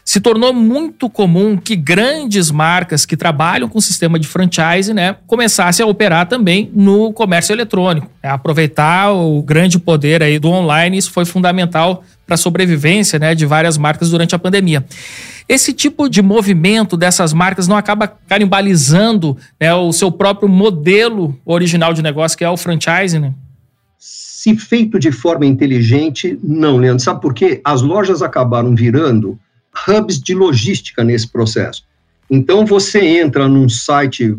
se tornou muito comum que grandes marcas que trabalham com sistema de franchise, né, começassem a operar também no comércio eletrônico. É, aproveitar o grande poder aí do online, isso foi fundamental para a sobrevivência, né, de várias marcas durante a pandemia. Esse tipo de movimento dessas marcas não acaba carimbalizando né, o seu próprio modelo original de negócio, que é o franchising, né? Se feito de forma inteligente, não, Leandro. Sabe por quê? As lojas acabaram virando hubs de logística nesse processo. Então você entra num site,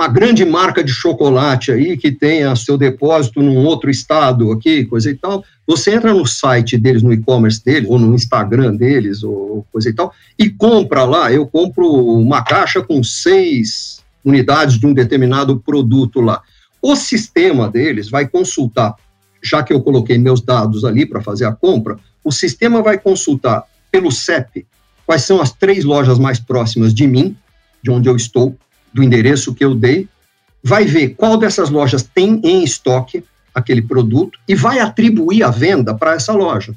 uma grande marca de chocolate aí que tenha seu depósito num outro estado aqui, coisa e tal. Você entra no site deles, no e-commerce deles, ou no Instagram deles, ou coisa e tal, e compra lá. Eu compro uma caixa com seis unidades de um determinado produto lá. O sistema deles vai consultar, já que eu coloquei meus dados ali para fazer a compra, o sistema vai consultar pelo CEP quais são as três lojas mais próximas de mim, de onde eu estou, do endereço que eu dei, vai ver qual dessas lojas tem em estoque aquele produto e vai atribuir a venda para essa loja.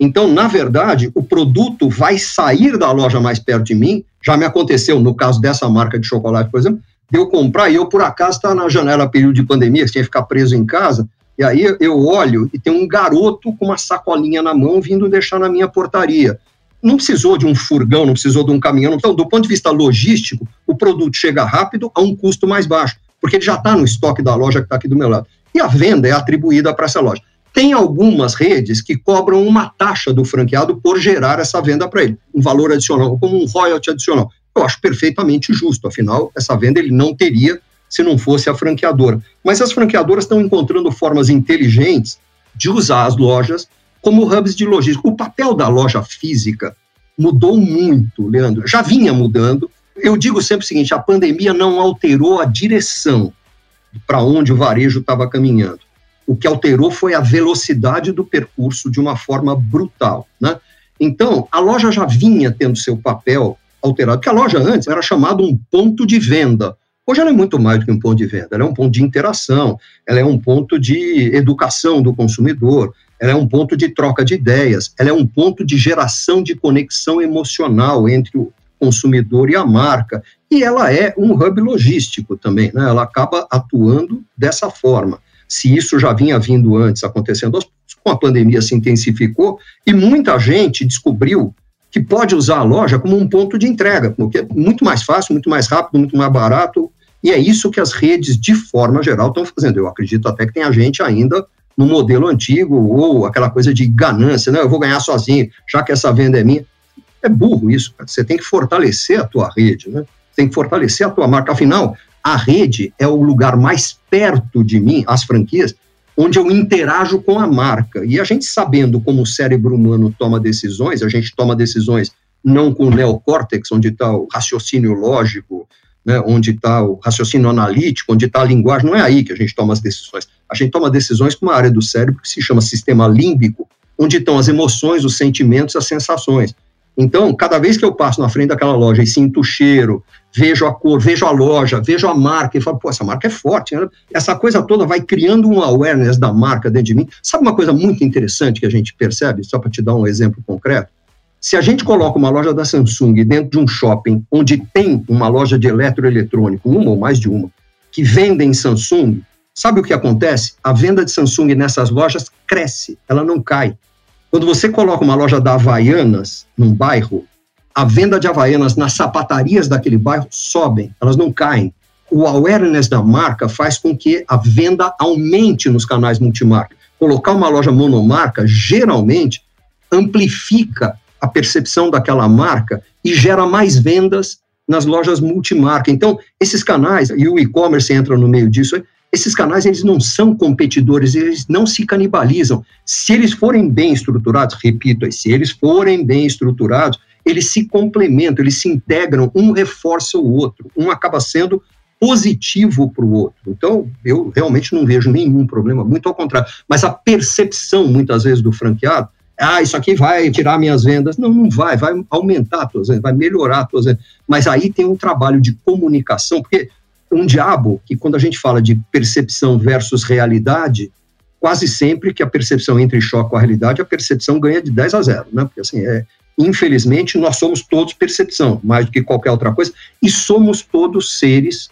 Então, na verdade, o produto vai sair da loja mais perto de mim. Já me aconteceu, no caso dessa marca de chocolate, por exemplo, de eu comprar e eu, por acaso, estar na janela período de pandemia, que tinha que ficar preso em casa, e aí eu olho e tem um garoto com uma sacolinha na mão vindo deixar na minha portaria. Não precisou de um furgão, não precisou de um caminhão. Então, do ponto de vista logístico, o produto chega rápido a um custo mais baixo. porque ele já está no estoque da loja que está aqui do meu lado. E a venda é atribuída para essa loja. Tem algumas redes que cobram uma taxa do franqueado por gerar essa venda para ele, um valor adicional, como um royalty adicional. Eu acho perfeitamente justo, afinal, essa venda ele não teria se não fosse a franqueadora. Mas as franqueadoras estão encontrando formas inteligentes de usar as lojas como hubs de logística. O papel da loja física mudou muito, Leandro. Já vinha mudando. Eu digo sempre o seguinte: a pandemia não alterou a direção para onde o varejo estava caminhando. O que alterou foi a velocidade do percurso de uma forma brutal. Né? Então, a loja já vinha tendo seu papel alterado, porque a loja antes era chamada um ponto de venda. Hoje ela é muito mais do que um ponto de venda, ela é um ponto de interação, ela é um ponto de educação do consumidor, ela é um ponto de troca de ideias, ela é um ponto de geração de conexão emocional entre o consumidor e a marca, e ela é um hub logístico também, né? ela acaba atuando dessa forma. Se isso já vinha vindo antes acontecendo, com a pandemia se intensificou e muita gente descobriu que pode usar a loja como um ponto de entrega, porque é muito mais fácil, muito mais rápido, muito mais barato, e é isso que as redes, de forma geral, estão fazendo. Eu acredito até que tem a gente ainda no modelo antigo, ou aquela coisa de ganância, né? Eu vou ganhar sozinho, já que essa venda é minha. É burro isso, cara. Você tem que fortalecer a tua rede, né? Tem que fortalecer a tua marca. Afinal, a rede é o lugar mais perto de mim, as franquias, onde eu interajo com a marca. E a gente sabendo como o cérebro humano toma decisões, a gente toma decisões não com o neocórtex, onde está o raciocínio lógico, né, onde está o raciocínio analítico, onde está a linguagem, não é aí que a gente toma as decisões. A gente toma decisões com uma área do cérebro que se chama sistema límbico, onde estão as emoções, os sentimentos, as sensações. Então, cada vez que eu passo na frente daquela loja e sinto o cheiro, vejo a cor, vejo a loja, vejo a marca e falo, pô, essa marca é forte. Né? Essa coisa toda vai criando um awareness da marca dentro de mim. Sabe uma coisa muito interessante que a gente percebe, só para te dar um exemplo concreto? Se a gente coloca uma loja da Samsung dentro de um shopping onde tem uma loja de eletroeletrônico, uma ou mais de uma, que vendem Samsung, sabe o que acontece? A venda de Samsung nessas lojas cresce, ela não cai. Quando você coloca uma loja da Havaianas num bairro, a venda de Havaianas nas sapatarias daquele bairro sobem, elas não caem. O awareness da marca faz com que a venda aumente nos canais multimarca. Colocar uma loja monomarca geralmente amplifica a percepção daquela marca e gera mais vendas nas lojas multimarca. Então, esses canais, e o e-commerce entra no meio disso, esses canais eles não são competidores, eles não se canibalizam. Se eles forem bem estruturados, repito, se eles forem bem estruturados, eles se complementam, eles se integram, um reforça o outro, um acaba sendo positivo para o outro. Então, eu realmente não vejo nenhum problema, muito ao contrário. Mas a percepção, muitas vezes, do franqueado ah, isso aqui vai tirar minhas vendas. Não, não vai, vai aumentar as tuas vendas, vai melhorar as tuas vendas. Mas aí tem um trabalho de comunicação, porque um diabo que quando a gente fala de percepção versus realidade, quase sempre que a percepção entra em choque com a realidade, a percepção ganha de 10 a 0, né? Porque assim, é, infelizmente nós somos todos percepção, mais do que qualquer outra coisa, e somos todos seres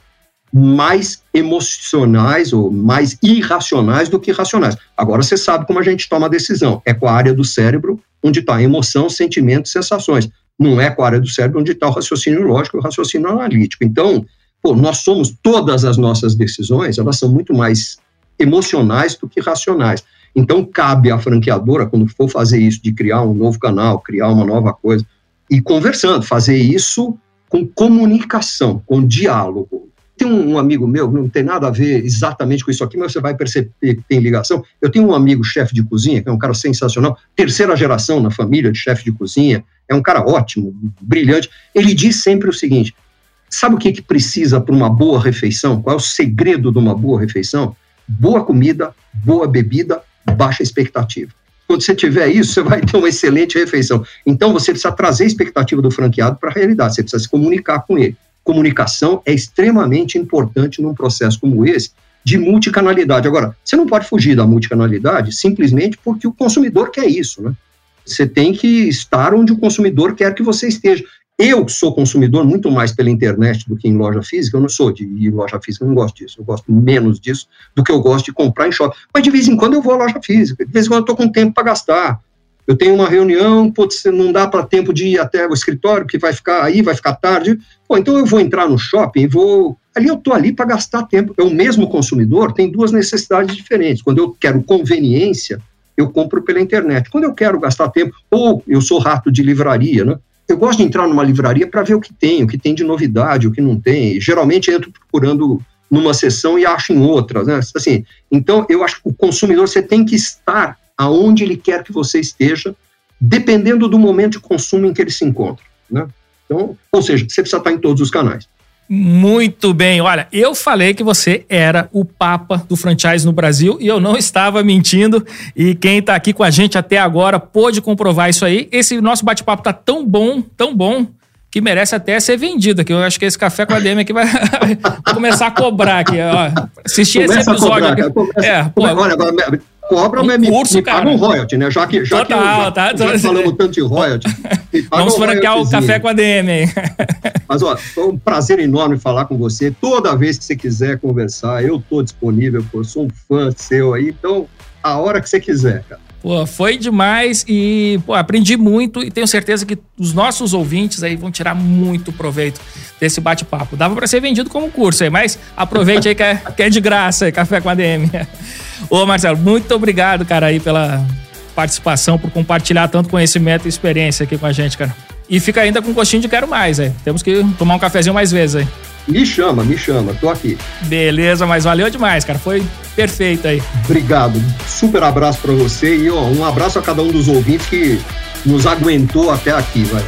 mais emocionais ou mais irracionais do que racionais. Agora você sabe como a gente toma a decisão. É com a área do cérebro onde está emoção, sentimentos, sensações. Não é com a área do cérebro onde está o raciocínio lógico e o raciocínio analítico. Então, pô, nós somos, todas as nossas decisões, elas são muito mais emocionais do que racionais. Então, cabe à franqueadora, quando for fazer isso, de criar um novo canal, criar uma nova coisa, e conversando, fazer isso com comunicação, com diálogo. Tem um amigo meu, não tem nada a ver exatamente com isso aqui, mas você vai perceber que tem ligação. Eu tenho um amigo chefe de cozinha, que é um cara sensacional, terceira geração na família de chefe de cozinha, é um cara ótimo, brilhante. Ele diz sempre o seguinte: sabe o que, que precisa para uma boa refeição? Qual é o segredo de uma boa refeição? Boa comida, boa bebida, baixa expectativa. Quando você tiver isso, você vai ter uma excelente refeição. Então, você precisa trazer a expectativa do franqueado para a realidade, você precisa se comunicar com ele comunicação é extremamente importante num processo como esse de multicanalidade. Agora, você não pode fugir da multicanalidade simplesmente porque o consumidor quer isso, né? Você tem que estar onde o consumidor quer que você esteja. Eu sou consumidor muito mais pela internet do que em loja física, eu não sou de ir em loja física, eu não gosto disso, eu gosto menos disso do que eu gosto de comprar em shopping. Mas de vez em quando eu vou à loja física, de vez em quando eu estou com tempo para gastar eu tenho uma reunião, putz, não dá para tempo de ir até o escritório, porque vai ficar aí, vai ficar tarde. Pô, então eu vou entrar no shopping vou Ali eu estou ali para gastar tempo. Eu mesmo consumidor tem duas necessidades diferentes. Quando eu quero conveniência, eu compro pela internet. Quando eu quero gastar tempo, ou eu sou rato de livraria, né? Eu gosto de entrar numa livraria para ver o que tem, o que tem de novidade, o que não tem. Geralmente entro procurando numa sessão e acho em outra, né? Assim, então eu acho que o consumidor você tem que estar aonde ele quer que você esteja, dependendo do momento de consumo em que ele se encontra, né? Então, ou seja, você precisa estar em todos os canais. Muito bem. Olha, eu falei que você era o papa do franchise no Brasil e eu não estava mentindo. E quem está aqui com a gente até agora pôde comprovar isso aí. Esse nosso bate-papo tá tão bom, tão bom, que merece até ser vendido aqui. Eu acho que esse café com a DM aqui vai, começar a cobrar aqui. Ó. Assistir esse episódio. Cobrar, Começa, é, pô, olha, agora, cobra, um me, curso, me, paga um royalty, né? Já que, já Total, que, tá, já, já falamos tanto de royalty. Vamos um franquear o café com a DM aí. Mas, ó, foi um prazer enorme falar com você. Toda vez que você quiser conversar, eu tô disponível, pô, sou um fã seu aí, então, a hora que você quiser, cara. Pô, foi demais e pô, aprendi muito e tenho certeza que os nossos ouvintes aí vão tirar muito proveito desse bate-papo. Dava para ser vendido como curso aí, mas aproveite aí que é, que é de graça, Café com a DM. Ô Marcelo, muito obrigado, cara, aí pela participação, por compartilhar tanto conhecimento e experiência aqui com a gente, cara. E fica ainda com gostinho de quero mais, aí. Temos que tomar um cafezinho mais vezes aí. Me chama, me chama, tô aqui. Beleza, mas valeu demais, cara. Foi perfeito aí. Obrigado. Super abraço para você e ó, um abraço a cada um dos ouvintes que nos aguentou até aqui, vai.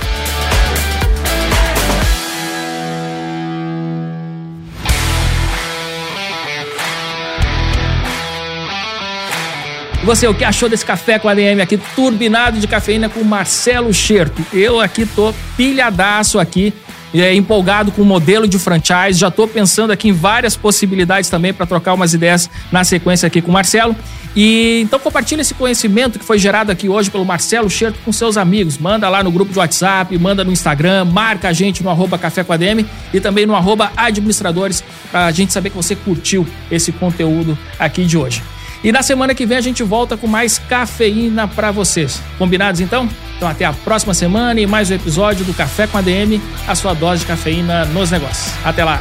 Você, o que achou desse café com a DM aqui, turbinado de cafeína com Marcelo Scherto? Eu aqui tô pilhadaço aqui é, empolgado com o modelo de franchise. Já estou pensando aqui em várias possibilidades também para trocar umas ideias na sequência aqui com o Marcelo. E então compartilha esse conhecimento que foi gerado aqui hoje pelo Marcelo Scherto com seus amigos. Manda lá no grupo de WhatsApp, manda no Instagram, marca a gente no arroba Café com a DM e também no arroba administradores para a gente saber que você curtiu esse conteúdo aqui de hoje. E na semana que vem a gente volta com mais cafeína para vocês. Combinados então? Então até a próxima semana e mais um episódio do Café com a DM, a sua dose de cafeína nos negócios. Até lá.